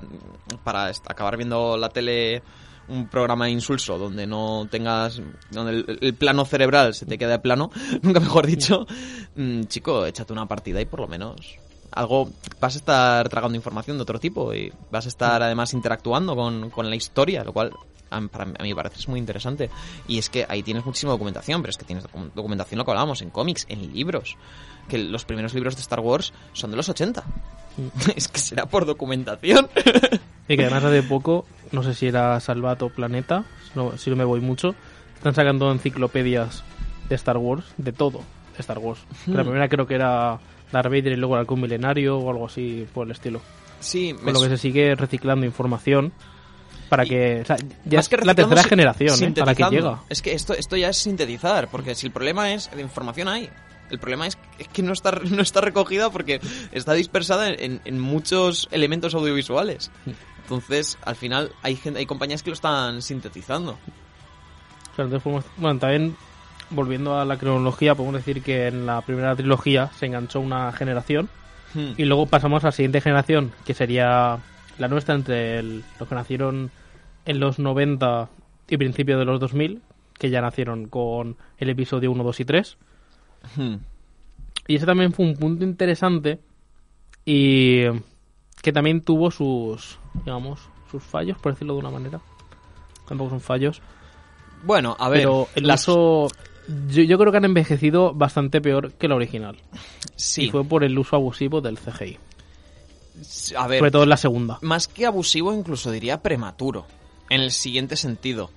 Speaker 2: Para acabar viendo la tele un programa insulso donde no tengas donde el, el plano cerebral se te queda plano nunca mejor dicho mm, chico échate una partida y por lo menos algo vas a estar tragando información de otro tipo y vas a estar además interactuando con, con la historia lo cual a, para mí- a mí me parece es muy interesante y es que ahí tienes muchísima documentación pero es que tienes docu- documentación lo que hablábamos en cómics en libros que los primeros libros de Star Wars son de los 80 es que será por documentación
Speaker 1: Y que además hace poco, no sé si era Salvato Planeta, si no, si no me voy mucho, están sacando enciclopedias de Star Wars, de todo de Star Wars. Que La
Speaker 2: Hmm.
Speaker 1: primera creo que era Darth Vader y luego el halcón milenario o algo así por el estilo.
Speaker 2: sí me
Speaker 1: Con lo que se sigue reciclando información para
Speaker 2: Y-
Speaker 1: que... O sea, ya es
Speaker 2: que
Speaker 1: la tercera generación ¿eh? a la que llega.
Speaker 2: Es que esto, esto ya es sintetizar, porque si el problema es de información hay. El problema es, que no está, no está recogida porque está dispersada en, en muchos elementos audiovisuales. Entonces, al final, hay, gente, hay compañías que lo están sintetizando.
Speaker 1: O sea, entonces podemos- bueno, también volviendo a la cronología, podemos decir que en la primera trilogía se enganchó una generación
Speaker 2: Hmm.
Speaker 1: y luego pasamos a la siguiente generación, que sería la nuestra entre el- los que nacieron en los 90 y principios de los 2000, que ya nacieron con el episodio 1, 2 y 3.
Speaker 2: Hmm.
Speaker 1: Y ese también fue un punto interesante y que también tuvo sus, digamos, sus fallos, por decirlo de una manera. Tampoco son fallos.
Speaker 2: Bueno, a ver.
Speaker 1: pero el
Speaker 2: las-
Speaker 1: uso... Yo, yo creo que han envejecido bastante peor que la original.
Speaker 2: Sí,
Speaker 1: Y fue por el uso abusivo del CGI.
Speaker 2: A ver.
Speaker 1: Sobre todo en la segunda.
Speaker 2: Más que abusivo, incluso diría prematuro. En el siguiente sentido.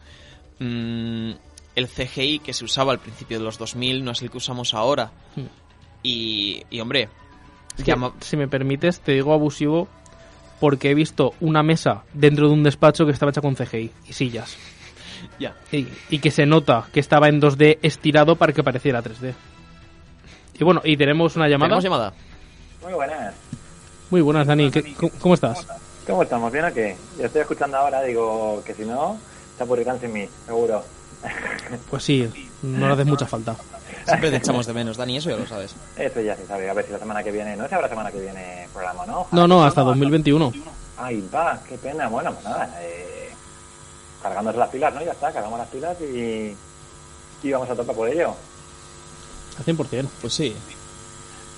Speaker 2: Mm, el CGI que se usaba al principio de los 2000 no es el que usamos ahora.
Speaker 1: Hmm.
Speaker 2: Y, y, hombre,
Speaker 1: Es que,
Speaker 2: llama-
Speaker 1: si me permites, te digo abusivo porque he visto una mesa dentro de un despacho que estaba hecha con CGI y sillas.
Speaker 2: ya.
Speaker 1: Y, y que se nota que estaba en 2D estirado para que pareciera 3D. Y bueno, y tenemos una llamada.
Speaker 2: ¿Tenemos llamada?
Speaker 4: Muy buenas.
Speaker 1: Muy buenas, Dani. ¿Qué- cómo, cómo estás?
Speaker 4: ¿Cómo estamos? ¿Bien o qué? Yo estoy escuchando ahora, digo que si no, se aburrirán sin mí, seguro.
Speaker 1: Pues sí, no le haces mucha falta.
Speaker 2: Siempre te echamos de menos, Dani, eso ya lo sabes.
Speaker 4: Eso ya se sabe, a ver si la semana que viene, no es ahora semana que viene programa, ¿no?
Speaker 1: No, no, hasta 2021.
Speaker 4: Ay, va, qué pena. Bueno, pues nada, eh, cargándose las pilas, ¿no? Ya está, cargamos las pilas y, y vamos a tope por ello.
Speaker 1: Al 100%.
Speaker 2: Pues sí.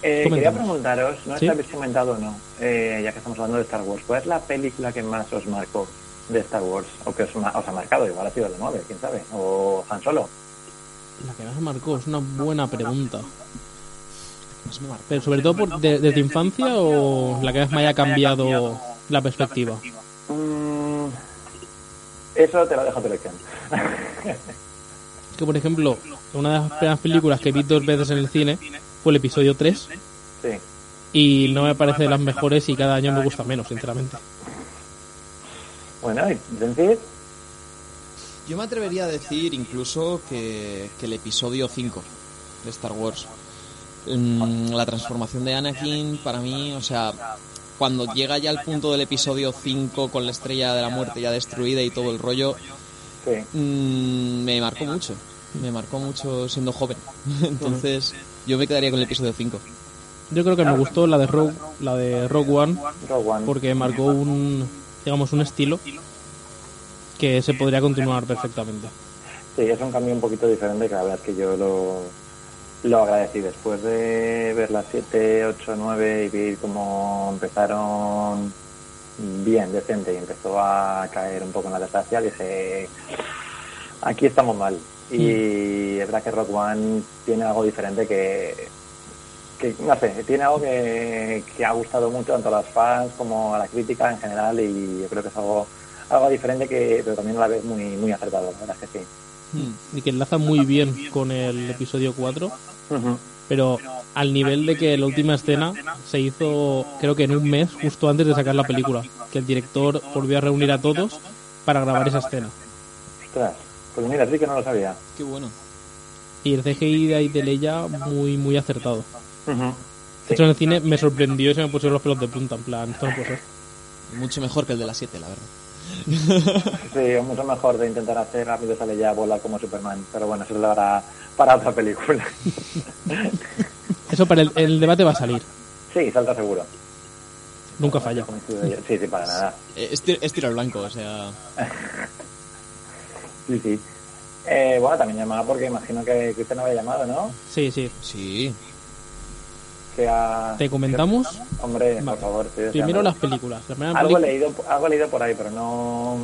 Speaker 4: Eh, quería preguntaros, no sé
Speaker 1: ¿Sí?
Speaker 4: si habéis comentado o no, eh, ya que estamos hablando de Star Wars, ¿cuál es la película que más os marcó de Star Wars? ¿O que os, ma- os ha marcado? Igual ha sido la 9, quién sabe. ¿O Han Solo?
Speaker 1: La que más me marcó es una buena pregunta. Pero sobre todo por, de, de tu infancia o la que más me haya cambiado la perspectiva.
Speaker 4: Mm, eso te lo dejo a tu elección.
Speaker 1: Que por ejemplo, una de las primeras películas que vi dos veces en el cine fue el episodio 3
Speaker 4: sí.
Speaker 1: y no me parece de las mejores y cada año me gusta menos, sinceramente.
Speaker 4: Bueno, y decir,
Speaker 2: Yo me atrevería a decir incluso que, que el episodio 5 de Star Wars. Mm, la transformación de Anakin, para mí, o sea, cuando llega ya al punto del episodio 5 con la estrella de la muerte ya destruida y todo el rollo,
Speaker 4: sí.
Speaker 2: mm, me marcó mucho. Me marcó mucho siendo joven. Entonces, yo me quedaría con el episodio 5.
Speaker 1: Yo creo que me gustó la de Rogue, la de Rogue One
Speaker 4: Rogue One.
Speaker 1: porque marcó un, digamos, un estilo que se podría continuar perfectamente.
Speaker 4: Sí, es un cambio un poquito diferente que la verdad es que yo lo, lo agradecí después de ver las 7, 8, 9 y ver cómo empezaron bien, decente y empezó a caer un poco en la desgracia, dije, aquí estamos mal. Y es verdad que Rock One tiene algo diferente que, que no sé, tiene algo que, que ha gustado mucho tanto a los fans como a la crítica en general y yo creo que es algo, algo diferente que pero también a la vez muy, muy acertado, la verdad es que sí.
Speaker 1: Y que enlaza muy bien con el episodio 4,
Speaker 4: Ujú.
Speaker 1: pero al nivel de que la última escena se hizo, creo que en un mes, justo antes de sacar la película, que el director volvió a reunir a todos para grabar esa escena.
Speaker 4: Ostras, pues mira, sí que no lo sabía.
Speaker 2: Qué bueno.
Speaker 1: Y el CGI de ahí de Leia muy, muy acertado. De hecho, en el cine me sorprendió y se me pusieron los pelos de punta, en plan, esto no puede ser.
Speaker 2: Mucho mejor que el de las 7, la verdad.
Speaker 4: Sí, es mucho mejor de intentar hacer rápido sale ya volar como Superman, pero bueno, eso es para, para otra película.
Speaker 1: Eso para el, el debate va a salir.
Speaker 4: Sí, salta seguro.
Speaker 1: Nunca falla.
Speaker 4: Sí, sí, para nada.
Speaker 2: Es tiro al blanco, o sea...
Speaker 4: Sí, sí. Eh, bueno, también llamaba porque imagino que, que usted no había llamado, ¿no?
Speaker 1: Sí, sí.
Speaker 2: Sí.
Speaker 4: Que
Speaker 1: ¿Te comentamos?
Speaker 4: Hombre,
Speaker 1: Vale.
Speaker 4: por favor. estoy
Speaker 1: Primero las películas. La
Speaker 4: Algo he,
Speaker 1: peli-
Speaker 4: leído, algo he leído por ahí, pero no,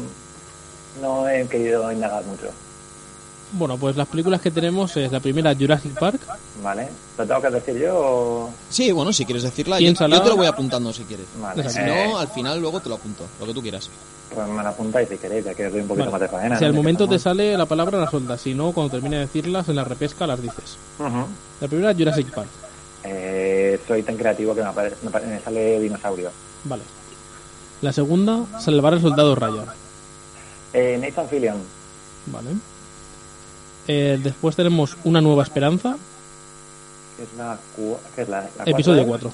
Speaker 4: no he querido indagar mucho.
Speaker 1: Bueno, pues las películas que tenemos es la primera Jurassic Park.
Speaker 4: ¿Vale? ¿Lo tengo que decir yo o...?
Speaker 2: Sí, bueno, si quieres decirla, yo, yo te lo voy apuntando si quieres.
Speaker 4: Vale.
Speaker 2: Si
Speaker 4: eh,
Speaker 2: no, al final luego te lo apunto, lo que tú quieras.
Speaker 4: pues me lo apuntáis si queréis, ya que os doy un poquito
Speaker 1: Vale.
Speaker 4: más de faena.
Speaker 1: Si al momento te sale la palabra, la sueltas. Si no, cuando termine de decirlas, en la repesca las dices. La primera Jurassic Park.
Speaker 4: Eh, soy tan creativo que me apare- me sale dinosaurio.
Speaker 1: Vale. La segunda, Salvar al Soldado Ryan.
Speaker 4: Eh, Nathan Fillion.
Speaker 1: Vale. Eh, después tenemos Una Nueva Esperanza.
Speaker 4: Que es la, que es la, la
Speaker 1: Episodio
Speaker 4: cuatro,
Speaker 1: 4.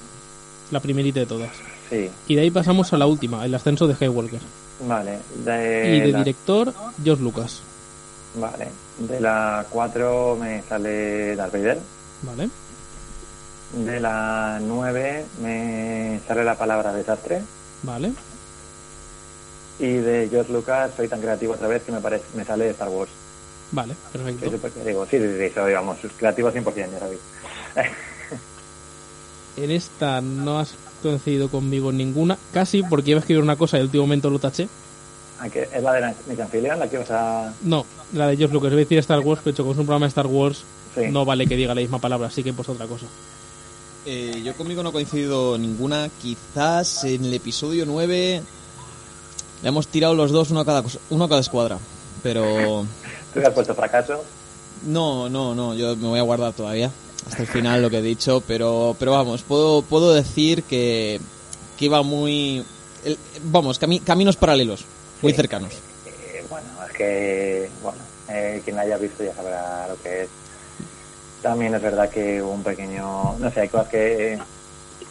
Speaker 1: La primerita de todas.
Speaker 4: ¿eh? Sí,
Speaker 1: Y de ahí pasamos a la última, el ascenso de Skywalker.
Speaker 4: vale. De
Speaker 1: y de
Speaker 4: la,
Speaker 1: director, George Lucas.
Speaker 4: Vale. De la 4 me sale Darth Vader.
Speaker 1: Vale.
Speaker 4: De la 9 me sale la palabra desastre.
Speaker 1: Vale.
Speaker 4: Y de George Lucas soy tan creativo otra vez que me parece me sale Star Wars.
Speaker 1: Vale, perfecto.
Speaker 4: creativo. Sí, sí, sí, soy, vamos, creativo 100%, ya sabéis.
Speaker 1: En esta no has coincidido conmigo en ninguna. Casi, porque iba a escribir una cosa y al último momento lo taché.
Speaker 4: Aunque es la de Nathan la que vas a...
Speaker 1: No, la de George Lucas. Voy a decir Star Wars, pero hecho, como es un programa de Star Wars,
Speaker 4: Sí.
Speaker 1: no vale que diga la misma palabra, así que pues otra cosa.
Speaker 2: Eh, yo conmigo no he coincidido ninguna. Quizás en el episodio 9 le hemos tirado los dos uno a cada, uno a cada escuadra. Pero
Speaker 4: Tú has puesto fracaso.
Speaker 2: no, no, no, yo me voy a guardar todavía hasta el final lo que he dicho. Pero, pero vamos, puedo, puedo decir que, que iba muy... el- vamos, cami- caminos paralelos, muy cercanos.
Speaker 4: Eh, bueno, es que, bueno, eh, quien la haya visto ya sabrá lo que es. También es verdad que hubo un pequeño, no sé, hay cosas que,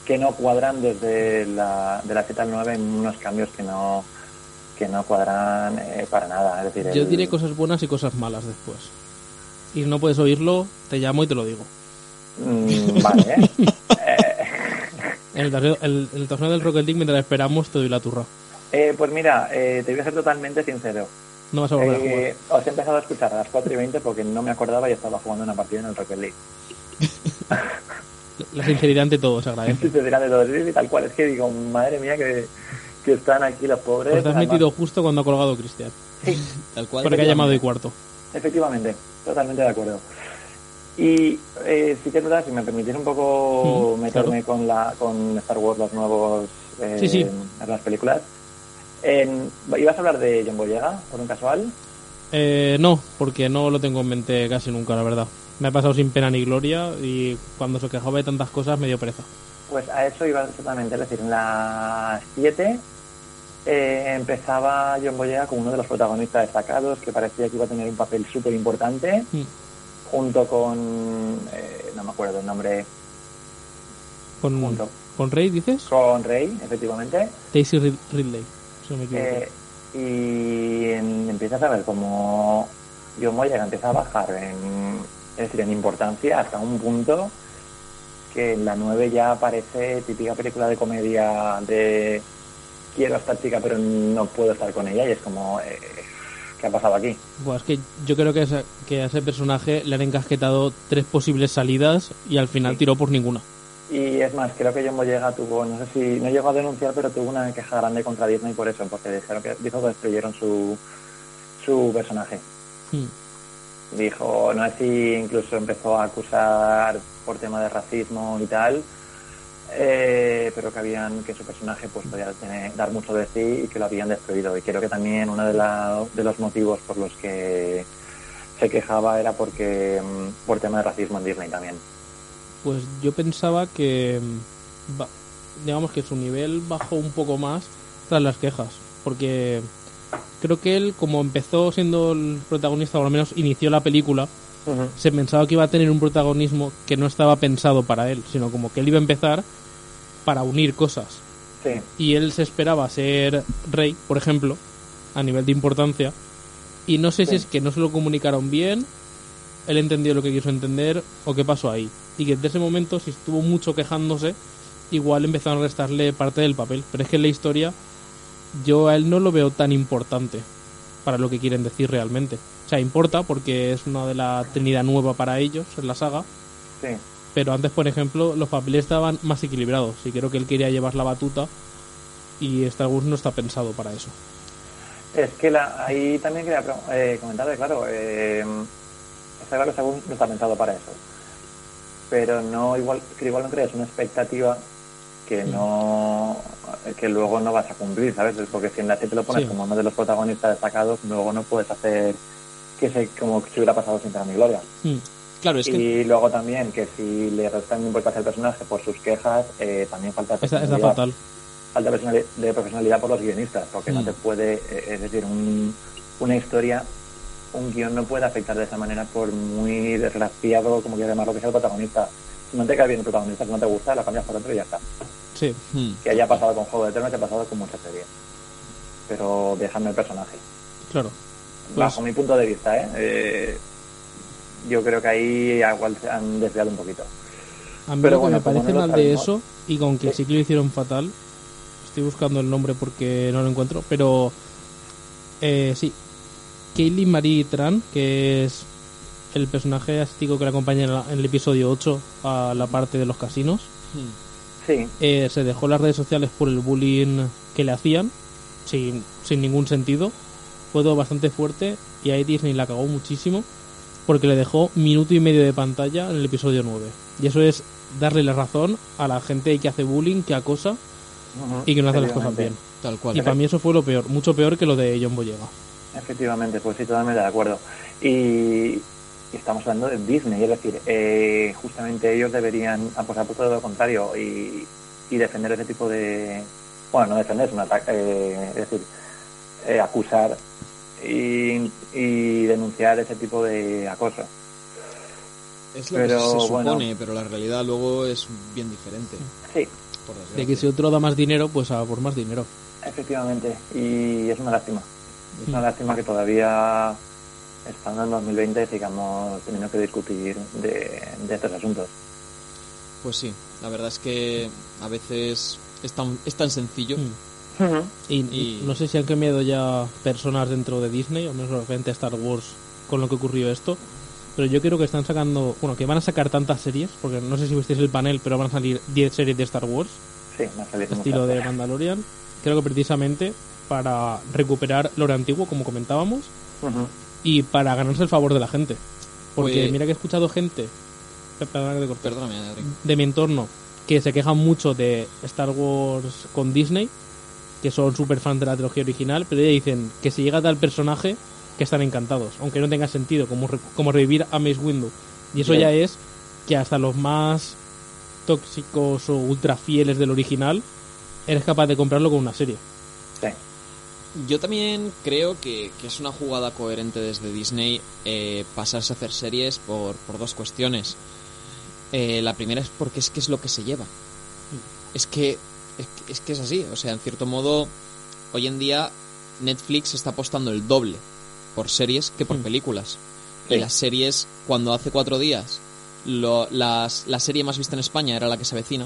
Speaker 4: que no cuadran desde la, de la 7 al 9 en unos cambios que no que no cuadran eh, para nada. Es decir,
Speaker 1: Yo
Speaker 4: el-
Speaker 1: diré cosas buenas y cosas malas después. Y no puedes oírlo, te llamo y te lo digo.
Speaker 4: Mm, vale, ¿eh?
Speaker 1: En el torneo, el, el torneo del Rocket League, mientras esperamos, te doy la turra.
Speaker 4: eh, pues mira, eh, te voy a ser totalmente sincero.
Speaker 1: No vas a volver a jugar.
Speaker 4: Eh, os he empezado a escuchar a las 4 y 20 porque no me acordaba y estaba jugando una partida en el Rocket League.
Speaker 1: La sinceridad ante todo se agradece.
Speaker 4: Sí, te dirán de todo, sí, tal cual. Es que digo, madre mía, que, que están aquí los pobres.
Speaker 1: Pues te has
Speaker 4: Además-
Speaker 1: metido justo cuando ha colgado Cristian.
Speaker 4: Sí,
Speaker 2: Tal cual.
Speaker 1: Porque ha llamado y cuarto.
Speaker 4: efectivamente, totalmente de acuerdo. Y eh, sí que es verdad, si me permitís un poco
Speaker 1: Mm,
Speaker 4: meterme con la con Star Wars, los nuevos eh,
Speaker 1: Sí, sí.
Speaker 4: las películas. En- ¿Ibas a hablar de John Boyega, por un casual?
Speaker 1: Eh, no, porque no lo tengo en mente casi nunca, la verdad. Me ha pasado sin pena ni gloria y cuando se quejaba de tantas cosas me dio pereza.
Speaker 4: Pues a eso iba exactamente, es decir, en las 7 eh, empezaba John Boyega como uno de los protagonistas destacados que parecía que iba a tener un papel súper importante,
Speaker 1: Mm.
Speaker 4: junto con, eh, no me acuerdo el nombre,
Speaker 1: Con,
Speaker 4: junto
Speaker 1: con Rey, dices?
Speaker 4: con Rey, efectivamente,
Speaker 1: Daisy Rid- Ridley, si no me equivoco.
Speaker 4: eh, y en- empiezas a ver cómo John Boyega empieza a bajar en, es decir, en importancia hasta un punto que en la 9 ya parece típica película de comedia de quiero a esta chica pero no puedo estar con ella y es como eh, ¿qué ha pasado aquí?
Speaker 1: Buah, es que yo creo que, esa- que a ese personaje le han encasquetado tres posibles salidas y al final
Speaker 4: Sí.
Speaker 1: tiró por ninguna.
Speaker 4: Y es más, creo que John Boyega tuvo, no sé si, no llegó a denunciar, pero tuvo una queja grande contra Disney por eso, porque dijeron que, dijo que destruyeron su, su personaje.
Speaker 1: Mm.
Speaker 4: Dijo, no incluso empezó a acusar por tema de racismo y tal, eh, pero que habían que su personaje pues podía tener- dar mucho de sí y que lo habían destruido. Y creo que también uno de, la- de los motivos por los que se quejaba era porque mm, por tema de racismo en Disney también.
Speaker 1: Pues yo pensaba que, mm, digamos que su nivel bajó un poco más tras las quejas, porque creo que él, como empezó siendo el protagonista, o al menos inició la película, se pensaba que iba a tener un protagonismo que no estaba pensado para él, sino como que él iba a empezar para unir cosas.
Speaker 4: Sí,
Speaker 1: Y él se esperaba ser rey, por ejemplo, a nivel de importancia. Y no sé si es que no se lo comunicaron bien él entendió lo que quiso entender o qué pasó ahí. Y que desde ese momento, si estuvo mucho quejándose, igual empezaron a restarle parte del papel. Pero es que en la historia yo a él no lo veo tan importante para lo que quieren decir realmente. O sea, importa porque es una de la Trinidad nueva para ellos en la saga.
Speaker 4: Sí.
Speaker 1: Pero antes, por ejemplo, los papeles estaban más equilibrados. Y creo que él quería llevar la batuta. Y Star Wars no está pensado para eso.
Speaker 4: Es que la, ahí también quería eh, comentar, que, claro, eh, Star Wars según no está pensado para eso. Pero no igual, que igual no crees una expectativa que no que luego no vas a cumplir, ¿sabes? Porque si en la serie te lo pones
Speaker 1: Sí.
Speaker 4: como uno de los protagonistas destacados, luego no puedes hacer que se como si hubiera pasado sin pena ni gloria.
Speaker 1: Mm.
Speaker 2: Claro, es que
Speaker 4: Y luego también que si le restan importancia al personaje por sus quejas, eh, también falta
Speaker 1: Está, está
Speaker 4: personalidad
Speaker 1: fatal.
Speaker 4: falta de profesionalidad por los guionistas, porque no
Speaker 2: Mm.
Speaker 4: te puede, eh, es decir, un- una historia, un guion no puede afectar de esa manera por muy desgraciado, como quieras llamarlo, que sea el protagonista. No te cae bien el protagonista, si no te gusta, lo cambias por otro y ya está.
Speaker 1: Sí.
Speaker 2: hmm,
Speaker 4: Que haya pasado con Juego de Tronos, que ha pasado con muchas series. Pero déjame el personaje.
Speaker 1: Claro. Pues-
Speaker 4: Bajo mi punto de vista, ¿eh? Eh, yo creo que ahí igual se han desviado un poquito.
Speaker 1: A mí
Speaker 4: Pero
Speaker 1: lo que
Speaker 4: bueno,
Speaker 1: me parece
Speaker 4: no
Speaker 1: mal de eso, y con que
Speaker 4: Sí.
Speaker 1: sí que lo hicieron fatal, estoy buscando el nombre porque no lo encuentro, pero eh, sí, Kaylee Marie Tran, que es el personaje asiático que la acompaña en, la- en el episodio 8 a la parte de los casinos,
Speaker 2: hmm.
Speaker 4: Sí,
Speaker 1: eh, se dejó las redes sociales por el bullying que le hacían, sin, sin ningún sentido. Fue todo bastante fuerte y ahí Disney la cagó muchísimo porque le dejó minuto y medio de pantalla en el episodio 9. Y eso es darle la razón a la gente que hace bullying, que acosa y que no hace las cosas bien.
Speaker 4: efectivamente.
Speaker 2: tal cual.
Speaker 1: Y para mí eso fue lo peor, mucho peor que lo de John Boyega.
Speaker 4: Efectivamente, pues sí, totalmente de acuerdo. Y, y estamos hablando de Disney, es decir, eh, justamente ellos deberían apostar por todo lo contrario y, y defender ese tipo de. Bueno, no defender, es un ataque, eh, es decir, eh, acusar y, y denunciar ese tipo de acoso.
Speaker 2: Es lo
Speaker 4: Pero,
Speaker 2: que se supone,
Speaker 4: bueno.
Speaker 2: pero la realidad luego es bien diferente.
Speaker 4: Sí.
Speaker 1: De que si otro da más dinero, pues a por más dinero.
Speaker 4: efectivamente, y es una lástima. Es una lástima que todavía, estando en 2020, sigamos teniendo que discutir de, de estos asuntos.
Speaker 2: Pues sí, la verdad es que a veces es tan, es tan sencillo.
Speaker 1: Mm. Y,
Speaker 2: Y-
Speaker 1: no sé si han cambiado ya personas dentro de Disney, o menos referente a Star Wars con lo que ocurrió esto. Pero yo creo que están sacando, bueno, que van a sacar tantas series, porque no sé si visteis el panel, pero van a salir 10 series de Star Wars,
Speaker 4: Sí, me ha salido
Speaker 1: estilo de Mandalorian. Creo que precisamente para recuperar lore antiguo, como comentábamos,
Speaker 4: Ujú.
Speaker 1: Y para ganarse el favor de la gente. Porque mira que he escuchado gente,
Speaker 2: Perdóname,
Speaker 1: de mi entorno que se quejan mucho de Star Wars con Disney, que son súper fans de la trilogía original, pero ellos dicen que si llega tal personaje, que están encantados, aunque no tenga sentido, como, re- como revivir a Mace Windu. Y eso
Speaker 4: Bien.
Speaker 1: ya es que hasta los más tóxicos o ultra fieles del original, eres capaz de comprarlo con una serie.
Speaker 2: Yo también creo que, que es una jugada coherente desde Disney eh, pasarse a hacer series por, por dos cuestiones. Eh, la primera es porque es que es lo que se lleva. Es que, es que es que es así. O sea, en cierto modo, hoy en día Netflix está apostando el doble por series que por
Speaker 1: Mm.
Speaker 2: películas.
Speaker 4: Sí.
Speaker 2: Y las series, cuando hace cuatro días lo- las- la serie más vista en España era la que se avecina.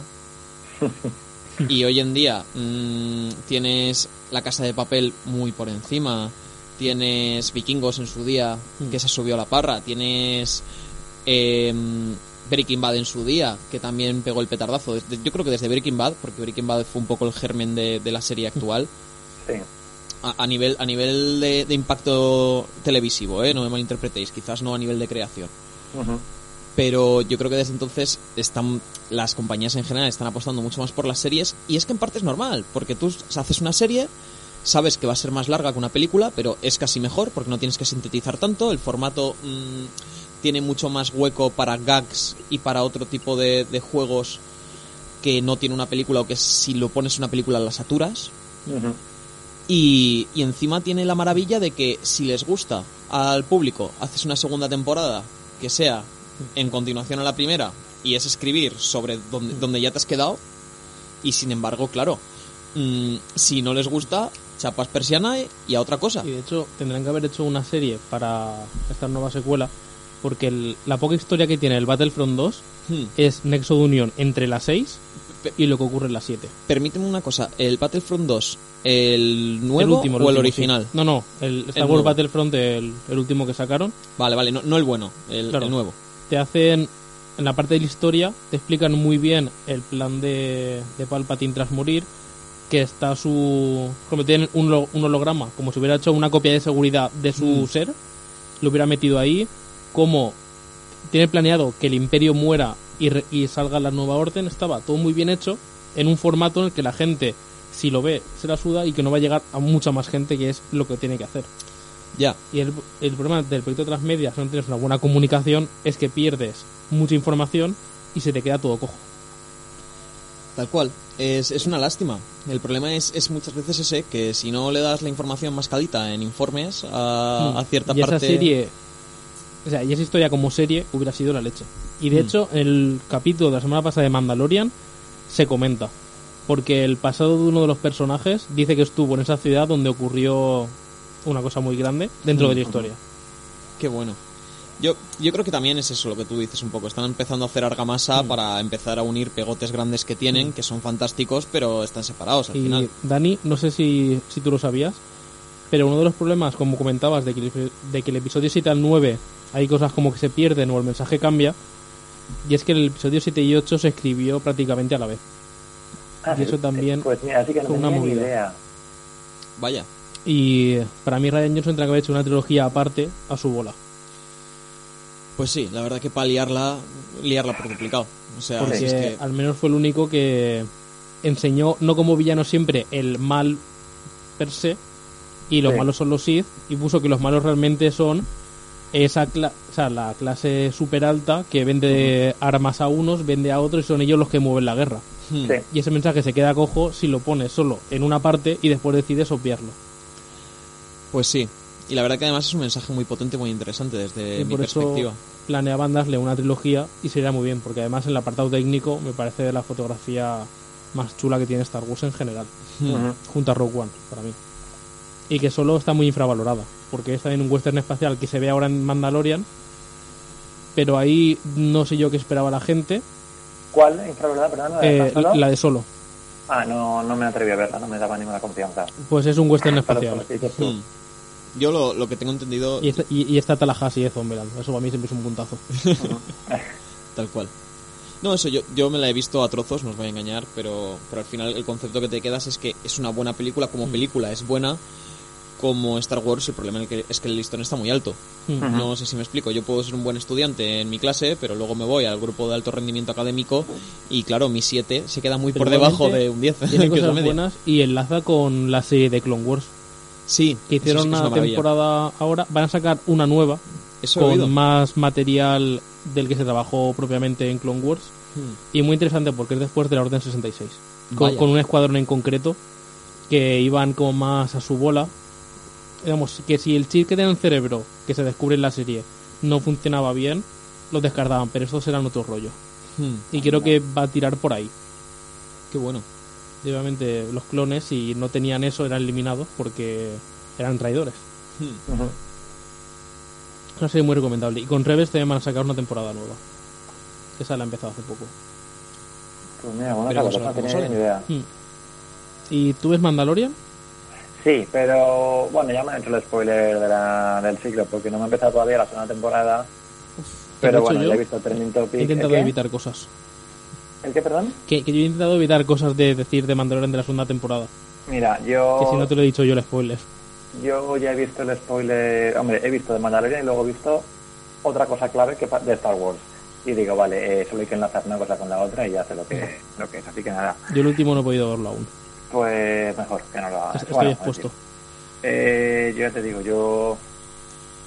Speaker 2: y hoy en día mm, tienes La Casa de Papel muy por encima. Tienes Vikingos en su día,
Speaker 1: Mm.
Speaker 2: que se subió a la parra. Tienes eh, Breaking Bad en su día, que también pegó el petardazo. Desde- Yo creo que desde Breaking Bad, porque Breaking Bad fue un poco el germen de, de la serie actual.
Speaker 4: Sí.
Speaker 2: A, a nivel, a nivel de, de impacto televisivo, ¿eh? no me malinterpretéis, quizás no a nivel de creación. Pero yo creo que desde entonces están las compañías en general están apostando mucho más por las series y es que en parte es normal, porque tú haces una serie, sabes que va a ser más larga que una película, pero es casi mejor porque no tienes que sintetizar tanto, el formato mm, tiene mucho más hueco para gags y para otro tipo de, de juegos que no tiene una película o que si lo pones en una película la saturas. Y, y encima tiene la maravilla de que si les gusta al público, haces una segunda temporada que sea en continuación a la primera y es escribir sobre donde, donde ya te has quedado. Y sin embargo, claro, mm, si no les gusta, chapas persiana y- a otra cosa.
Speaker 1: Y de hecho tendrán que haber hecho una serie para esta nueva secuela Porque el- la poca historia que tiene el Battlefront 2
Speaker 2: Hmm.
Speaker 1: es nexo de unión entre las 6
Speaker 2: Pe-
Speaker 1: y lo que ocurre en las 7.
Speaker 2: Permíteme una cosa, ¿el Battlefront 2, el nuevo
Speaker 1: último,
Speaker 2: o el
Speaker 1: último,
Speaker 2: original?
Speaker 1: sí. No, no, el Star Wars. Battlefront, el, el último que sacaron,
Speaker 2: Vale, vale, no, no el bueno, el,
Speaker 1: Claro.
Speaker 2: el nuevo.
Speaker 1: Te hacen, en la parte de la historia, te explican muy bien el plan de, de Palpatine tras morir, que está su... como tienen un, un holograma, como si hubiera hecho una copia de seguridad de su
Speaker 2: Mm.
Speaker 1: ser, lo hubiera metido ahí, como tiene planeado que el imperio muera y, re- y salga la nueva orden, estaba todo muy bien hecho, en un formato en el que la gente, si lo ve, se la suda y que no va a llegar a mucha más gente, que es lo que tiene que hacer.
Speaker 2: Ya,
Speaker 1: Y el, el problema del proyecto Transmedia, si no tienes una buena comunicación, es que pierdes mucha información y se te queda todo cojo.
Speaker 2: tal cual. Es, es una lástima. El problema es, es muchas veces ese, que si no le das la información mascadita en informes a, a cierta
Speaker 1: Mm. y
Speaker 2: parte...
Speaker 1: esa serie, o sea, y esa historia como serie hubiera sido la leche. Y de
Speaker 2: Mm.
Speaker 1: hecho, en el capítulo de la semana pasada de Mandalorian se comenta. Porque el pasado de uno de los personajes dice que estuvo en esa ciudad donde ocurrió una cosa muy grande dentro de la
Speaker 2: Mm.
Speaker 1: historia.
Speaker 2: Qué bueno. Yo, yo creo que también es eso lo que tú dices un poco. Están empezando a hacer argamasa
Speaker 1: Mm.
Speaker 2: para empezar a unir pegotes grandes que tienen, que son fantásticos, pero están separados al
Speaker 1: Y
Speaker 2: final.
Speaker 1: Dani, no sé si, si tú lo sabías, pero uno de los problemas, como comentabas, de que, el, de que el episodio 7 al 9 hay cosas como que se pierden o el mensaje cambia, y es que el episodio 7 y 8 se escribió prácticamente a la vez.
Speaker 4: Ah,
Speaker 1: Y eso
Speaker 4: sí.
Speaker 1: también
Speaker 4: Pues mira, así que no
Speaker 1: fue una movida.
Speaker 4: idea.
Speaker 2: Vaya.
Speaker 1: Y para mí Ryan Johnson tendrá que haber hecho una trilogía aparte a su bola.
Speaker 2: Pues sí, la verdad que para liarla, liarla por duplicado. O sea,
Speaker 1: Porque
Speaker 2: si es que...
Speaker 1: al menos fue el único que enseñó, no como villano siempre, el mal per se, y los
Speaker 4: Sí.
Speaker 1: malos son los Sith, y puso que los malos realmente son esa cla- o sea, la clase super alta que vende armas a unos, vende a otros, y son ellos los que mueven la guerra.
Speaker 2: Hmm.
Speaker 4: Sí.
Speaker 1: Y ese mensaje se queda cojo si lo pones solo en una parte y después decides obviarlo.
Speaker 2: Pues sí. Y la verdad que además es un mensaje muy potente, muy interesante desde
Speaker 1: y
Speaker 2: mi
Speaker 1: por eso
Speaker 2: perspectiva.
Speaker 1: planeaban darle una trilogía y sería muy bien, porque además en el apartado técnico me parece de la fotografía más chula que tiene Star Wars en general.
Speaker 2: Hmm.
Speaker 1: Junto a Rogue One, para mí. Y que solo está muy infravalorada, porque está en un western espacial que se ve ahora en Mandalorian, pero ahí no sé yo qué esperaba la gente.
Speaker 4: ¿Cuál? ¿Infravalorada? Perdón, ¿la de
Speaker 1: Eh, la de solo.
Speaker 4: Ah, no, no me atreví a verla, no me daba ninguna confianza.
Speaker 1: Pues es un western
Speaker 4: Para
Speaker 1: espacial.
Speaker 2: Hmm. Yo lo, lo que tengo entendido,
Speaker 1: Y está, y, y está Tallahassee de Zombieland. Eso para mí siempre es un puntazo.
Speaker 2: tal cual. No, eso yo, yo me la he visto a trozos, no os voy a engañar, pero, pero al final el concepto que te quedas es que es una buena película, como película es buena, como Star Wars el problema es que, el listón está muy alto. No sé si me explico, yo puedo ser un buen estudiante en mi clase, pero luego me voy al grupo de alto rendimiento académico y claro, mi 7 se queda muy por debajo de un 10.
Speaker 1: Tiene
Speaker 2: que es la
Speaker 1: cosas
Speaker 2: media.
Speaker 1: buenas y enlaza con la serie de Clone Wars.
Speaker 2: Sí,
Speaker 1: Que hicieron
Speaker 2: sí que
Speaker 1: una temporada ahora. Van a sacar una nueva
Speaker 2: Eso
Speaker 1: con más material del que se trabajó propiamente en Clone Wars.
Speaker 2: Hmm.
Speaker 1: Y muy interesante porque es después de la Orden 66. Con, con un escuadrón en concreto que iban como más a su bola. Digamos, que si el chip que tiene en el cerebro, que se descubre en la serie, no funcionaba bien, lo descartaban, pero estos eran otro rollo.
Speaker 2: Hmm.
Speaker 1: Y creo que va a tirar por ahí.
Speaker 2: Qué bueno.
Speaker 1: Y obviamente los clones, si no tenían eso, eran eliminados porque eran traidores.
Speaker 2: Hmm.
Speaker 1: Una serie muy recomendable. Y con Rebels también van a sacar una temporada nueva. Esa la he empezado hace poco.
Speaker 4: Pues mira, cosa, no tenía ni idea.
Speaker 1: Hmm. ¿Y tú ves Mandalorian?
Speaker 4: Sí, pero bueno, ya me han hecho el spoiler de la, del ciclo porque no me ha empezado todavía la segunda temporada.
Speaker 1: ¿Qué he
Speaker 4: Pero bueno,
Speaker 1: yo?
Speaker 4: ya he visto Trending Topic.
Speaker 1: He intentado evitar cosas.
Speaker 4: ¿El qué, perdón?
Speaker 1: Que, que yo he intentado evitar cosas de decir de Mandalorian de la segunda temporada.
Speaker 4: Mira, yo,
Speaker 1: Que si no te lo he dicho yo el spoiler.
Speaker 4: yo ya he visto el spoiler. Hombre, he visto de Mandalorian y luego he visto otra cosa clave que de Star Wars. Y digo, vale, eh, solo hay que enlazar una cosa con la otra y ya sé lo que, lo que es. Así que nada,
Speaker 1: Yo el último no he podido verlo aún.
Speaker 4: Pues mejor que no lo hagas.
Speaker 1: Estoy
Speaker 4: Bueno,
Speaker 1: expuesto.
Speaker 4: Eh, yo ya te digo, yo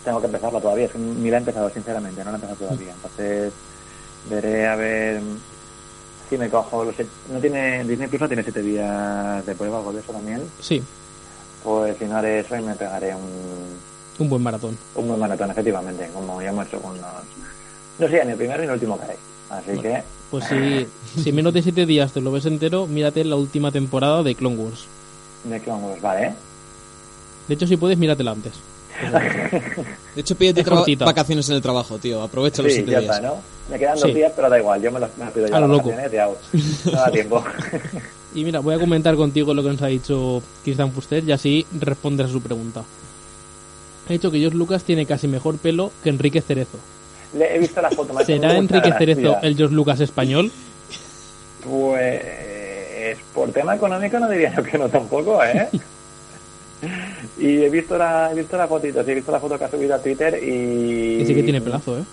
Speaker 4: tengo que empezarla todavía, es que ni la he empezado sinceramente, no la he empezado todavía. Entonces veré a ver si me cojo los... No tiene, Disney Plus no tiene siete días de prueba, algo de eso también.
Speaker 1: Sí,
Speaker 4: Pues si no haré eso y me pegaré un,
Speaker 1: un buen maratón.
Speaker 4: un buen maratón, efectivamente, como ya hemos hecho con los... No sé, ni el primero ni el último que hay. Así que,
Speaker 1: Pues si, si en menos de 7 días te lo ves entero, mírate la última temporada de Clone Wars.
Speaker 4: de Clone Wars, vale.
Speaker 1: De hecho, si puedes, míratela antes.
Speaker 2: De hecho, pídete vacaciones en el trabajo, tío. Aprovecha los
Speaker 4: Sí,
Speaker 2: siete
Speaker 4: ya
Speaker 2: días.
Speaker 4: está, ¿no? Me quedan dos
Speaker 1: Sí.
Speaker 4: días, pero da igual, yo me los me los pido ya
Speaker 1: A lo loco.
Speaker 4: No da tiempo.
Speaker 1: Y mira, voy a comentar contigo lo que nos ha dicho Cristian Fuster y así respondes a su pregunta. Ha dicho que George Lucas tiene casi mejor pelo que Enrique Cerezo.
Speaker 4: Le he visto la foto.
Speaker 1: ¿Será Enrique. Cerezo el George Lucas español?
Speaker 4: Pues por tema económico no diría yo que no tampoco, ¿eh? y he visto la he visto la fotito, sí, he visto la foto que ha subido a Twitter y...
Speaker 1: Sí que tiene pelazo, ¿eh?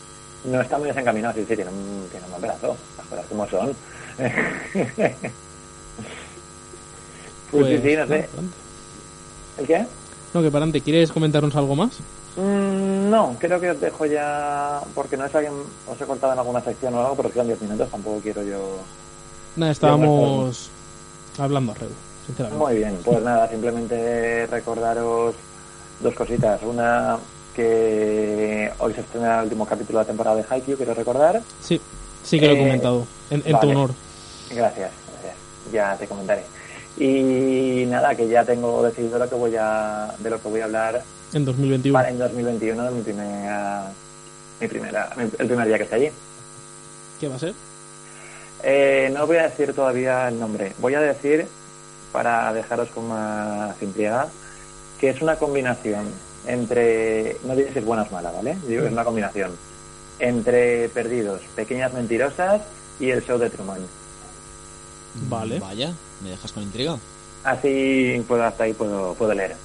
Speaker 4: No está muy desencaminado, sí, sí, tiene un, tiene un buen pedazo. Las cosas como son. pues, sí, sí, no sé.
Speaker 1: para adelante.
Speaker 4: ¿El qué?
Speaker 1: No, que para adelante. ¿Quieres comentarnos algo más?
Speaker 4: Mm, no, creo que os dejo ya, porque no es alguien, os he cortado en alguna sección o algo, pero quedan 10 minutos, tampoco quiero yo...
Speaker 1: Nada, estábamos hablando a Reu, sinceramente.
Speaker 4: Muy bien, pues nada, simplemente recordaros dos cositas. Una, que hoy se estrena el último capítulo de la temporada de Haikyuu, quiero recordar.
Speaker 1: Sí, sí que lo he
Speaker 4: Eh,
Speaker 1: comentado. En, en tu honor.
Speaker 4: Gracias, gracias. Ya te comentaré. Y nada, que ya tengo decidido lo que voy a, de lo que voy a hablar
Speaker 1: En 2021.
Speaker 4: para en 2021, de mi primera, mi primera, mi- el primer día que esté allí.
Speaker 1: ¿Qué va a ser?
Speaker 4: Eh, no voy a decir todavía el nombre. Voy a decir, para dejaros con más simplicidad, que es una combinación entre, no diré si es buena o es mala, ¿vale? Digo que es una combinación entre Perdidos, Pequeñas Mentirosas y el show de Truman.
Speaker 1: Vale.
Speaker 2: Vaya, me dejas con intriga.
Speaker 4: Así puedo hasta ahí puedo, puedo leer.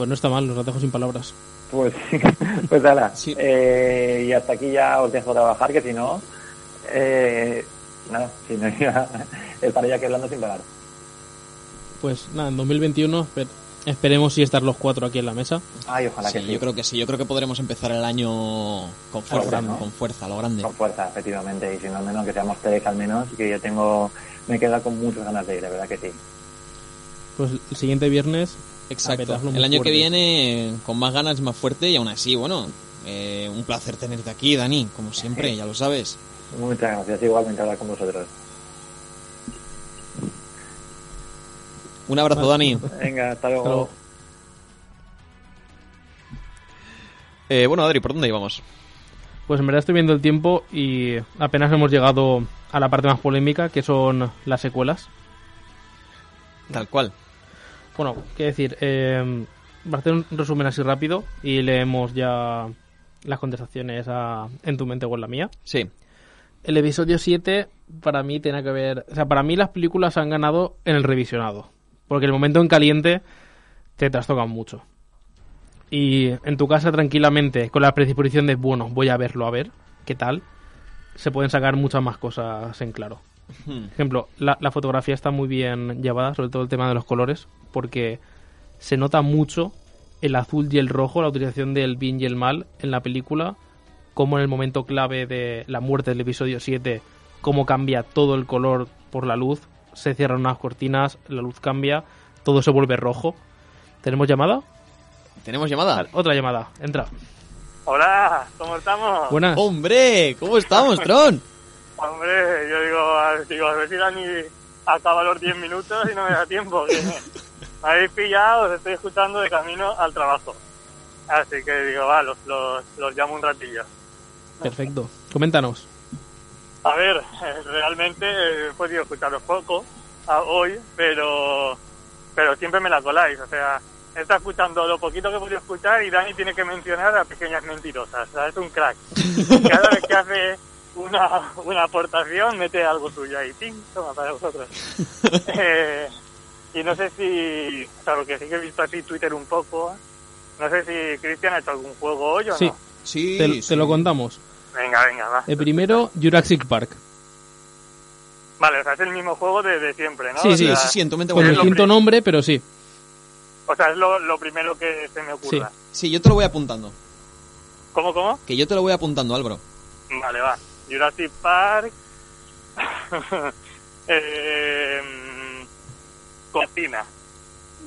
Speaker 1: Pues no está mal, nos la dejo sin palabras.
Speaker 4: Pues, pues ala.
Speaker 2: Sí.
Speaker 4: Eh, y hasta aquí ya os dejo trabajar, que si no, eh, nada, si no ya estaré ya aquí hablando sin parar.
Speaker 1: Pues nada, en 2021 esper- esperemos si estar los cuatro aquí en la mesa.
Speaker 4: Ay, ojalá
Speaker 2: Sí,
Speaker 4: que sí.
Speaker 2: yo creo que sí. Yo creo que podremos empezar el año con fuerza,
Speaker 4: grande, ¿no?
Speaker 2: con fuerza, lo grande.
Speaker 4: Con fuerza, efectivamente, y si no, al menos que seamos tres al menos, que yo tengo, me queda con muchas ganas de ir, de verdad que sí.
Speaker 1: Pues el siguiente viernes.
Speaker 2: Exacto. El año
Speaker 1: fuerte.
Speaker 2: que viene con más ganas y más fuerte y aún así, bueno, eh, un placer tenerte aquí, Dani, como siempre, ya lo sabes.
Speaker 4: Muchas gracias, igualmente hablar con vosotros.
Speaker 2: Un abrazo, Dani.
Speaker 4: Venga, hasta luego.
Speaker 1: Hasta luego.
Speaker 2: Eh, bueno, Adri, ¿por dónde íbamos?
Speaker 1: Pues en verdad estoy viendo el tiempo y apenas hemos llegado a la parte más polémica, que son las secuelas.
Speaker 2: Tal cual.
Speaker 1: Bueno, qué decir, eh, voy a hacer un resumen así rápido y leemos ya las contestaciones a- en tu mente o en la mía.
Speaker 2: Sí.
Speaker 1: El episodio 7 para mí tiene que ver... O sea, para mí las películas han ganado en el revisionado. Porque el momento en caliente te trastocan mucho. Y en tu casa tranquilamente, con la predisposición de, bueno, voy a verlo a ver, ¿qué tal? Se pueden sacar muchas más cosas en claro.
Speaker 2: Hmm.
Speaker 1: Por ejemplo, la, la fotografía está muy bien llevada, sobre todo el tema de los colores, porque se nota mucho el azul y el rojo, la utilización del bien y el mal en la película, como en el momento clave de la muerte del episodio 7, cómo cambia todo el color por la luz, se cierran unas cortinas, la luz cambia, todo se vuelve rojo. ¿Tenemos llamada?
Speaker 2: ¿Tenemos llamada?
Speaker 1: Otra llamada, entra.
Speaker 5: Hola, ¿cómo estamos?
Speaker 1: Buenas.
Speaker 2: ¡Hombre! ¿Cómo estamos, Tron?
Speaker 5: Hombre, yo digo, a, digo, a ver si Dani acaba los 10 minutos y no me da tiempo. Que me habéis pillado, os estoy escuchando de camino al trabajo. Así que digo, va, los, los, los llamo un ratillo.
Speaker 1: Perfecto. Coméntanos.
Speaker 5: A ver, eh, realmente he podido escucharos poco a- hoy, pero, pero siempre me la coláis. O sea, he estado escuchando lo poquito que he podido escuchar y Dani tiene que mencionar a pequeñas mentirosas. O sea, es un crack. Cada vez que hace una, una aportación, mete algo suyo ahí. ¡Ping! Toma, para vosotros. Eh, y no sé si, o sea, lo que sí que he visto así Twitter un poco, no sé si Cristian ha hecho algún juego hoy o
Speaker 1: Sí,
Speaker 5: no.
Speaker 2: Sí,
Speaker 1: te,
Speaker 2: sí.
Speaker 1: te lo contamos.
Speaker 5: Venga, venga, va.
Speaker 1: El primero, Jurassic Park.
Speaker 5: Vale, o sea, es el mismo juego de, de siempre, ¿no?
Speaker 1: Sí,
Speaker 5: O
Speaker 2: Sí,
Speaker 5: sea,
Speaker 2: sí, sí, en tu mente
Speaker 1: Con
Speaker 5: lo
Speaker 1: distinto nombre, pero sí.
Speaker 5: O sea, es lo, lo primero que se me ocurra.
Speaker 2: Sí, yo te lo voy apuntando.
Speaker 5: ¿Cómo, cómo?
Speaker 2: Que yo te lo voy apuntando, Álvaro.
Speaker 5: Vale, va. Jurassic Park. eh, cocina.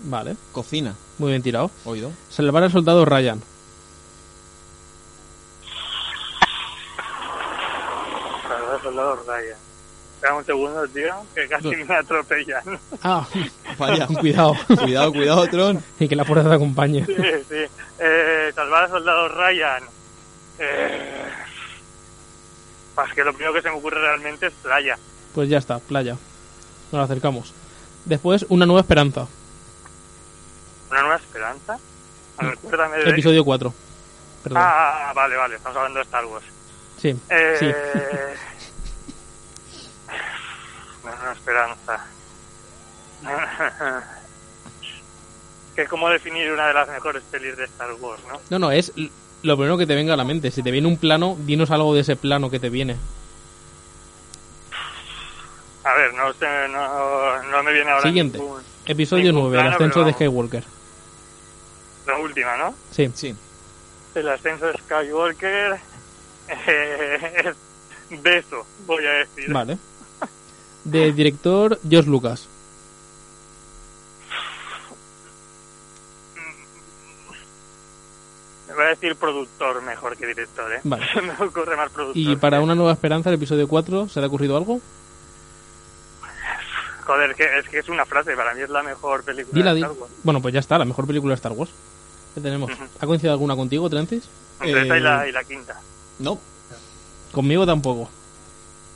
Speaker 1: Vale,
Speaker 2: Cocina.
Speaker 1: muy bien tirado.
Speaker 2: Oído.
Speaker 1: Salvar al soldado Ryan.
Speaker 5: Salvador Soldado Ryan. Espera un segundo, tío, que casi me atropellan.
Speaker 1: Ah,
Speaker 2: Vaya.
Speaker 1: Cuidado.
Speaker 2: Cuidado, cuidado, Tron.
Speaker 1: y que la fuerza te acompañe.
Speaker 5: Sí, sí. Eh, salvar al soldado Ryan. Eh, pues que lo primero que se me ocurre realmente es playa.
Speaker 1: Pues ya está, playa. Nos acercamos. Después, una nueva esperanza.
Speaker 5: ¿Una nueva esperanza? Ah, Recuérdame de...
Speaker 1: Episodio 4. Perdón.
Speaker 5: Ah, vale, vale, estamos hablando de Star Wars.
Speaker 1: Sí,
Speaker 5: Eh...
Speaker 1: sí.
Speaker 5: Una nueva esperanza. que es como definir una de las mejores pelis de Star Wars, ¿no?
Speaker 1: No, no, es lo primero que te venga a la mente. Si te viene un plano, dinos algo de ese plano que te viene.
Speaker 5: A ver, no sé, no, no me viene ahora
Speaker 1: Siguiente.
Speaker 5: ningún-
Speaker 1: Episodio
Speaker 5: ningún
Speaker 1: 9, el ascenso de. Skywalker.
Speaker 5: La última, ¿no?
Speaker 1: Sí.
Speaker 2: Sí.
Speaker 5: El ascenso de Skywalker eh, es beso, voy a decir.
Speaker 1: Vale. De director, George Lucas.
Speaker 5: Voy a decir productor mejor que director, ¿eh?
Speaker 1: Vale.
Speaker 5: me ocurre más productor.
Speaker 1: Y para una nueva esperanza, el episodio 4, ¿se te ha ocurrido algo?
Speaker 5: Joder, que es que es una frase, para mí es la mejor película
Speaker 1: Dila,
Speaker 5: de. Star Wars.
Speaker 1: Bueno, pues ya está, la mejor película de Star Wars. ¿Qué tenemos? ¿Ha coincidido alguna contigo, Trencis?
Speaker 5: Entre esta y
Speaker 2: Eh,
Speaker 5: la, y la quinta.
Speaker 2: No.
Speaker 1: Conmigo tampoco.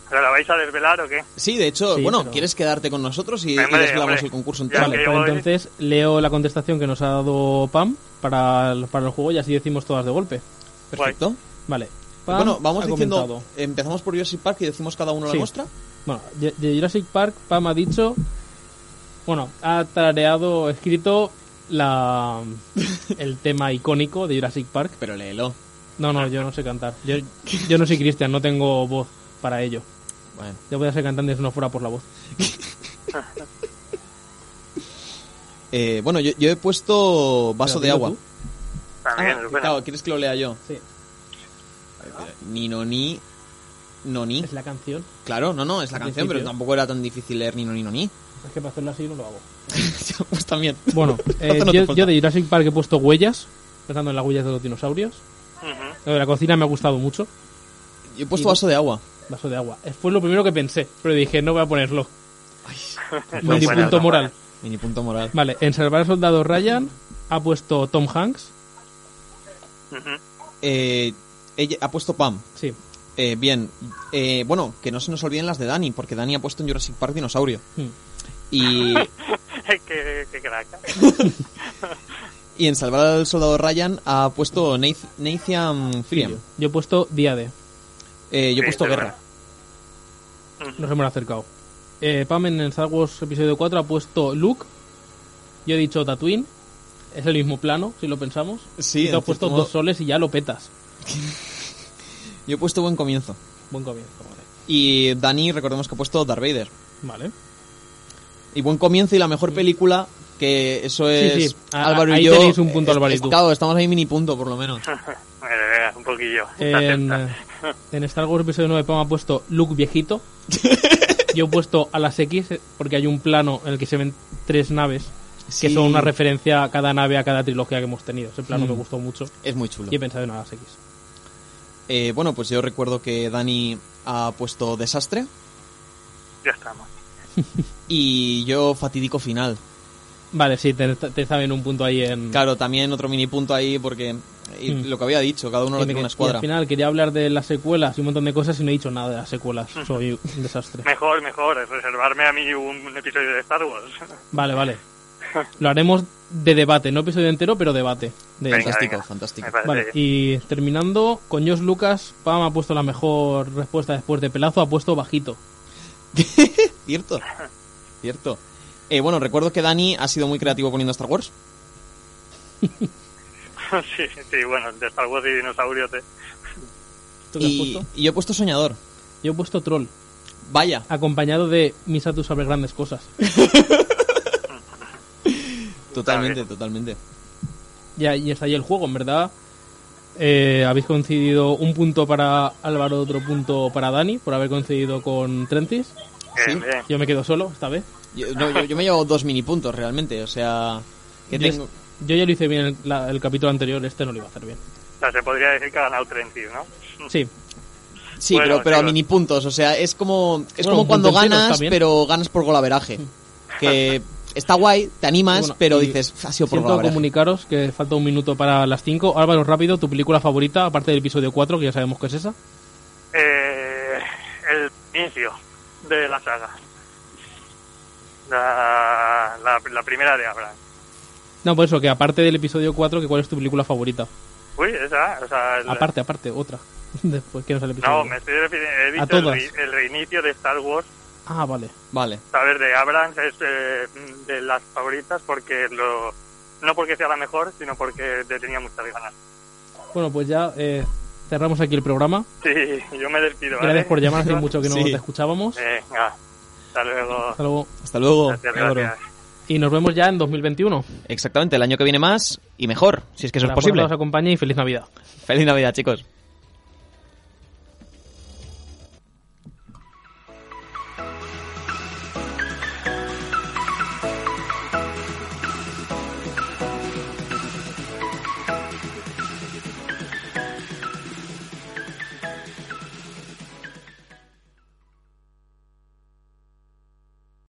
Speaker 5: ¿Pero la vais a desvelar o qué?
Speaker 2: Sí, de hecho,
Speaker 1: Sí,
Speaker 2: bueno,
Speaker 1: pero-
Speaker 2: ¿quieres quedarte con nosotros y, desvelamos
Speaker 5: hombre.
Speaker 2: el concurso entero?
Speaker 1: Vale, pues entonces leo la contestación que nos ha dado Pam para el, para el juego y así decimos todas de golpe.
Speaker 2: Perfecto.
Speaker 1: Vale. Pam
Speaker 2: Bueno, vamos diciendo,
Speaker 1: comentado-
Speaker 2: empezamos por Jurassic Park y decimos cada uno
Speaker 1: Sí.
Speaker 2: la nuestra.
Speaker 1: Bueno, de de Jurassic Park, Pam ha dicho. Bueno, ha tarareado, escrito la el tema icónico de Jurassic Park.
Speaker 2: Pero léelo.
Speaker 1: No, no, yo no sé cantar. Yo, yo no soy Cristian, no tengo voz para ello.
Speaker 2: Bueno.
Speaker 1: Yo voy a ser cantante si no fuera por la voz.
Speaker 2: Eh, bueno, yo, yo he puesto vaso de agua.
Speaker 1: tú.
Speaker 5: También,
Speaker 2: Ah, claro, ¿quieres que lo lea yo?
Speaker 1: Sí,
Speaker 2: Ni no ni. No ni.
Speaker 1: es la canción.
Speaker 2: Claro, no, no, es la canción, pero tampoco era tan difícil leer ni no ni no ni.
Speaker 1: Es que para hacerlo así no lo hago.
Speaker 2: pues también.
Speaker 1: Bueno, eh,
Speaker 2: no
Speaker 1: yo, yo de Jurassic Park he puesto huellas, pensando en las huellas de los dinosaurios. Lo de la cocina me ha gustado mucho.
Speaker 2: Yo he puesto
Speaker 1: Y-
Speaker 2: vaso de agua.
Speaker 1: Vaso de agua. Fue lo primero que pensé, pero dije, no voy a ponerlo. Mini
Speaker 5: buena,
Speaker 1: punto moral.
Speaker 2: Mini punto moral.
Speaker 1: Vale, en Salvar al Soldado Ryan ha puesto Tom Hanks.
Speaker 2: Eh, ella ha puesto Pam.
Speaker 1: Sí.
Speaker 2: Eh, bien. Eh, bueno, que no se nos olviden las de Dani, porque Dani ha puesto en Jurassic Park dinosaurio.
Speaker 1: Hmm.
Speaker 2: Y,
Speaker 5: qué, qué crack.
Speaker 2: y en Salvar al Soldado Ryan ha puesto Nath- Nathan Fillion.
Speaker 1: Yo he puesto Día de.
Speaker 2: Eh, yo he
Speaker 5: Sí,
Speaker 2: puesto Guerra.
Speaker 1: Nos hemos acercado. Eh, Pam en Star Wars episodio 4 ha puesto Luke. Yo he dicho Tatooine. Es el mismo plano, si lo pensamos.
Speaker 2: Sí,
Speaker 1: y te has puesto
Speaker 2: modo.
Speaker 1: dos soles y ya lo petas.
Speaker 2: Yo he puesto Buen Comienzo.
Speaker 1: Buen comienzo, vale.
Speaker 2: Y Dani, recordemos que ha puesto Darth Vader.
Speaker 1: Vale.
Speaker 2: Y Buen Comienzo y la mejor película, que eso es
Speaker 1: sí. A-
Speaker 2: Álvaro
Speaker 1: ahí
Speaker 2: y yo.
Speaker 1: tenéis un punto,
Speaker 2: Es-
Speaker 1: Álvaro y
Speaker 2: es-
Speaker 1: tú.
Speaker 2: Claro, estamos ahí mini punto, por lo menos.
Speaker 5: Un poquillo.
Speaker 1: En, en Star Wars episodio 9 Pam ha puesto Luke viejito. Yo he puesto a las X eh, porque hay un plano en el que se ven tres naves que
Speaker 2: Sí.
Speaker 1: son una referencia a cada nave, a cada trilogía que hemos tenido. Ese plano
Speaker 2: Mm.
Speaker 1: me gustó mucho
Speaker 2: Es muy chulo.
Speaker 1: y he pensado en a las X.
Speaker 2: Eh, bueno, pues yo recuerdo que Dani ha puesto Desastre
Speaker 5: Ya estamos.
Speaker 2: y yo Fatídico Final.
Speaker 1: Vale, sí, te, te saben un punto ahí en...
Speaker 2: Claro, también otro mini punto ahí porque y
Speaker 1: Mm.
Speaker 2: lo que había dicho, cada uno
Speaker 1: y
Speaker 2: lo tiene una
Speaker 1: y
Speaker 2: escuadra.
Speaker 1: al final quería hablar de las secuelas y un montón de cosas y no he dicho nada de las secuelas. Soy un desastre.
Speaker 5: Mejor, mejor, es reservarme a mí un episodio de Star Wars.
Speaker 1: Vale, vale. Lo haremos de debate, no episodio entero, pero debate. De
Speaker 5: Venga,
Speaker 2: Fantástico,
Speaker 5: venga.
Speaker 2: fantástico.
Speaker 1: Vale, y terminando con Josh Lucas, Pam ha puesto la mejor respuesta después de Pelazo, ha puesto bajito.
Speaker 2: Cierto, cierto. Eh, bueno, recuerdo que Dani ha sido muy creativo poniendo Star Wars.
Speaker 5: sí, sí, bueno, de Star Wars y dinosaurios. eh.
Speaker 1: ¿Tú qué has
Speaker 2: Y,
Speaker 1: puesto?
Speaker 2: y yo he puesto Soñador.
Speaker 1: Yo he puesto Troll,
Speaker 2: Vaya,
Speaker 1: acompañado de Misa tú sabes grandes cosas.
Speaker 2: totalmente, totalmente.
Speaker 1: Ya, y está ahí el juego, en verdad. Eh, habéis coincidido un punto para Álvaro, otro punto para Dani, por haber coincidido con Trentis.
Speaker 5: Bien,
Speaker 2: Sí.
Speaker 5: bien.
Speaker 1: Yo me quedo solo esta vez.
Speaker 2: Yo, no, yo, yo me he llevado dos mini puntos realmente, o sea, que
Speaker 1: Yo,
Speaker 2: tengo...
Speaker 1: yo ya lo hice bien el, la- el capítulo anterior, este no lo iba a hacer bien.
Speaker 5: O sea, se podría decir que ha ganado Trentis, ¿no?
Speaker 1: Sí,
Speaker 2: Sí,
Speaker 5: Bueno,
Speaker 2: pero, pero a mini puntos, o sea, es como es
Speaker 1: Bueno,
Speaker 2: como cuando ganas, pero ganas por golaveraje. Que está guay, te animas,
Speaker 1: Bueno,
Speaker 2: pero dices, ha sido por
Speaker 1: Siento
Speaker 2: golabraje".
Speaker 1: comunicaros que falta un minuto para las 5. Álvaro, rápido, tu película favorita, aparte del episodio 4, que ya sabemos que es esa.
Speaker 5: Eh, el inicio de la saga. La, la, la primera de Abraham.
Speaker 1: No, por eso, que aparte del episodio 4, que ¿cuál es tu película favorita?
Speaker 5: Uy, esa, o sea, el-
Speaker 1: Aparte, aparte, otra. Después que no sale el episodio.
Speaker 5: No, me estoy refiriendo, he
Speaker 1: A
Speaker 5: el,
Speaker 1: todas.
Speaker 5: re- el reinicio de Star Wars,
Speaker 1: Ah, vale.
Speaker 2: Vale.
Speaker 5: saber de Abrams es eh, de las favoritas porque lo no porque sea la mejor, sino porque le tenía muchas ganas.
Speaker 1: Bueno, pues ya eh, cerramos aquí el programa.
Speaker 5: Sí, yo me despido. ¿vale?
Speaker 1: Gracias por llamar, hace mucho que no
Speaker 2: Sí.
Speaker 1: te escuchábamos.
Speaker 5: Venga, hasta luego.
Speaker 1: Hasta luego.
Speaker 2: Hasta luego.
Speaker 5: Gracias.
Speaker 1: Y nos vemos ya en 2021.
Speaker 2: Exactamente, el año que viene más y mejor, si es que eso es posible.
Speaker 1: os acompañe y feliz Navidad.
Speaker 2: Feliz Navidad, chicos.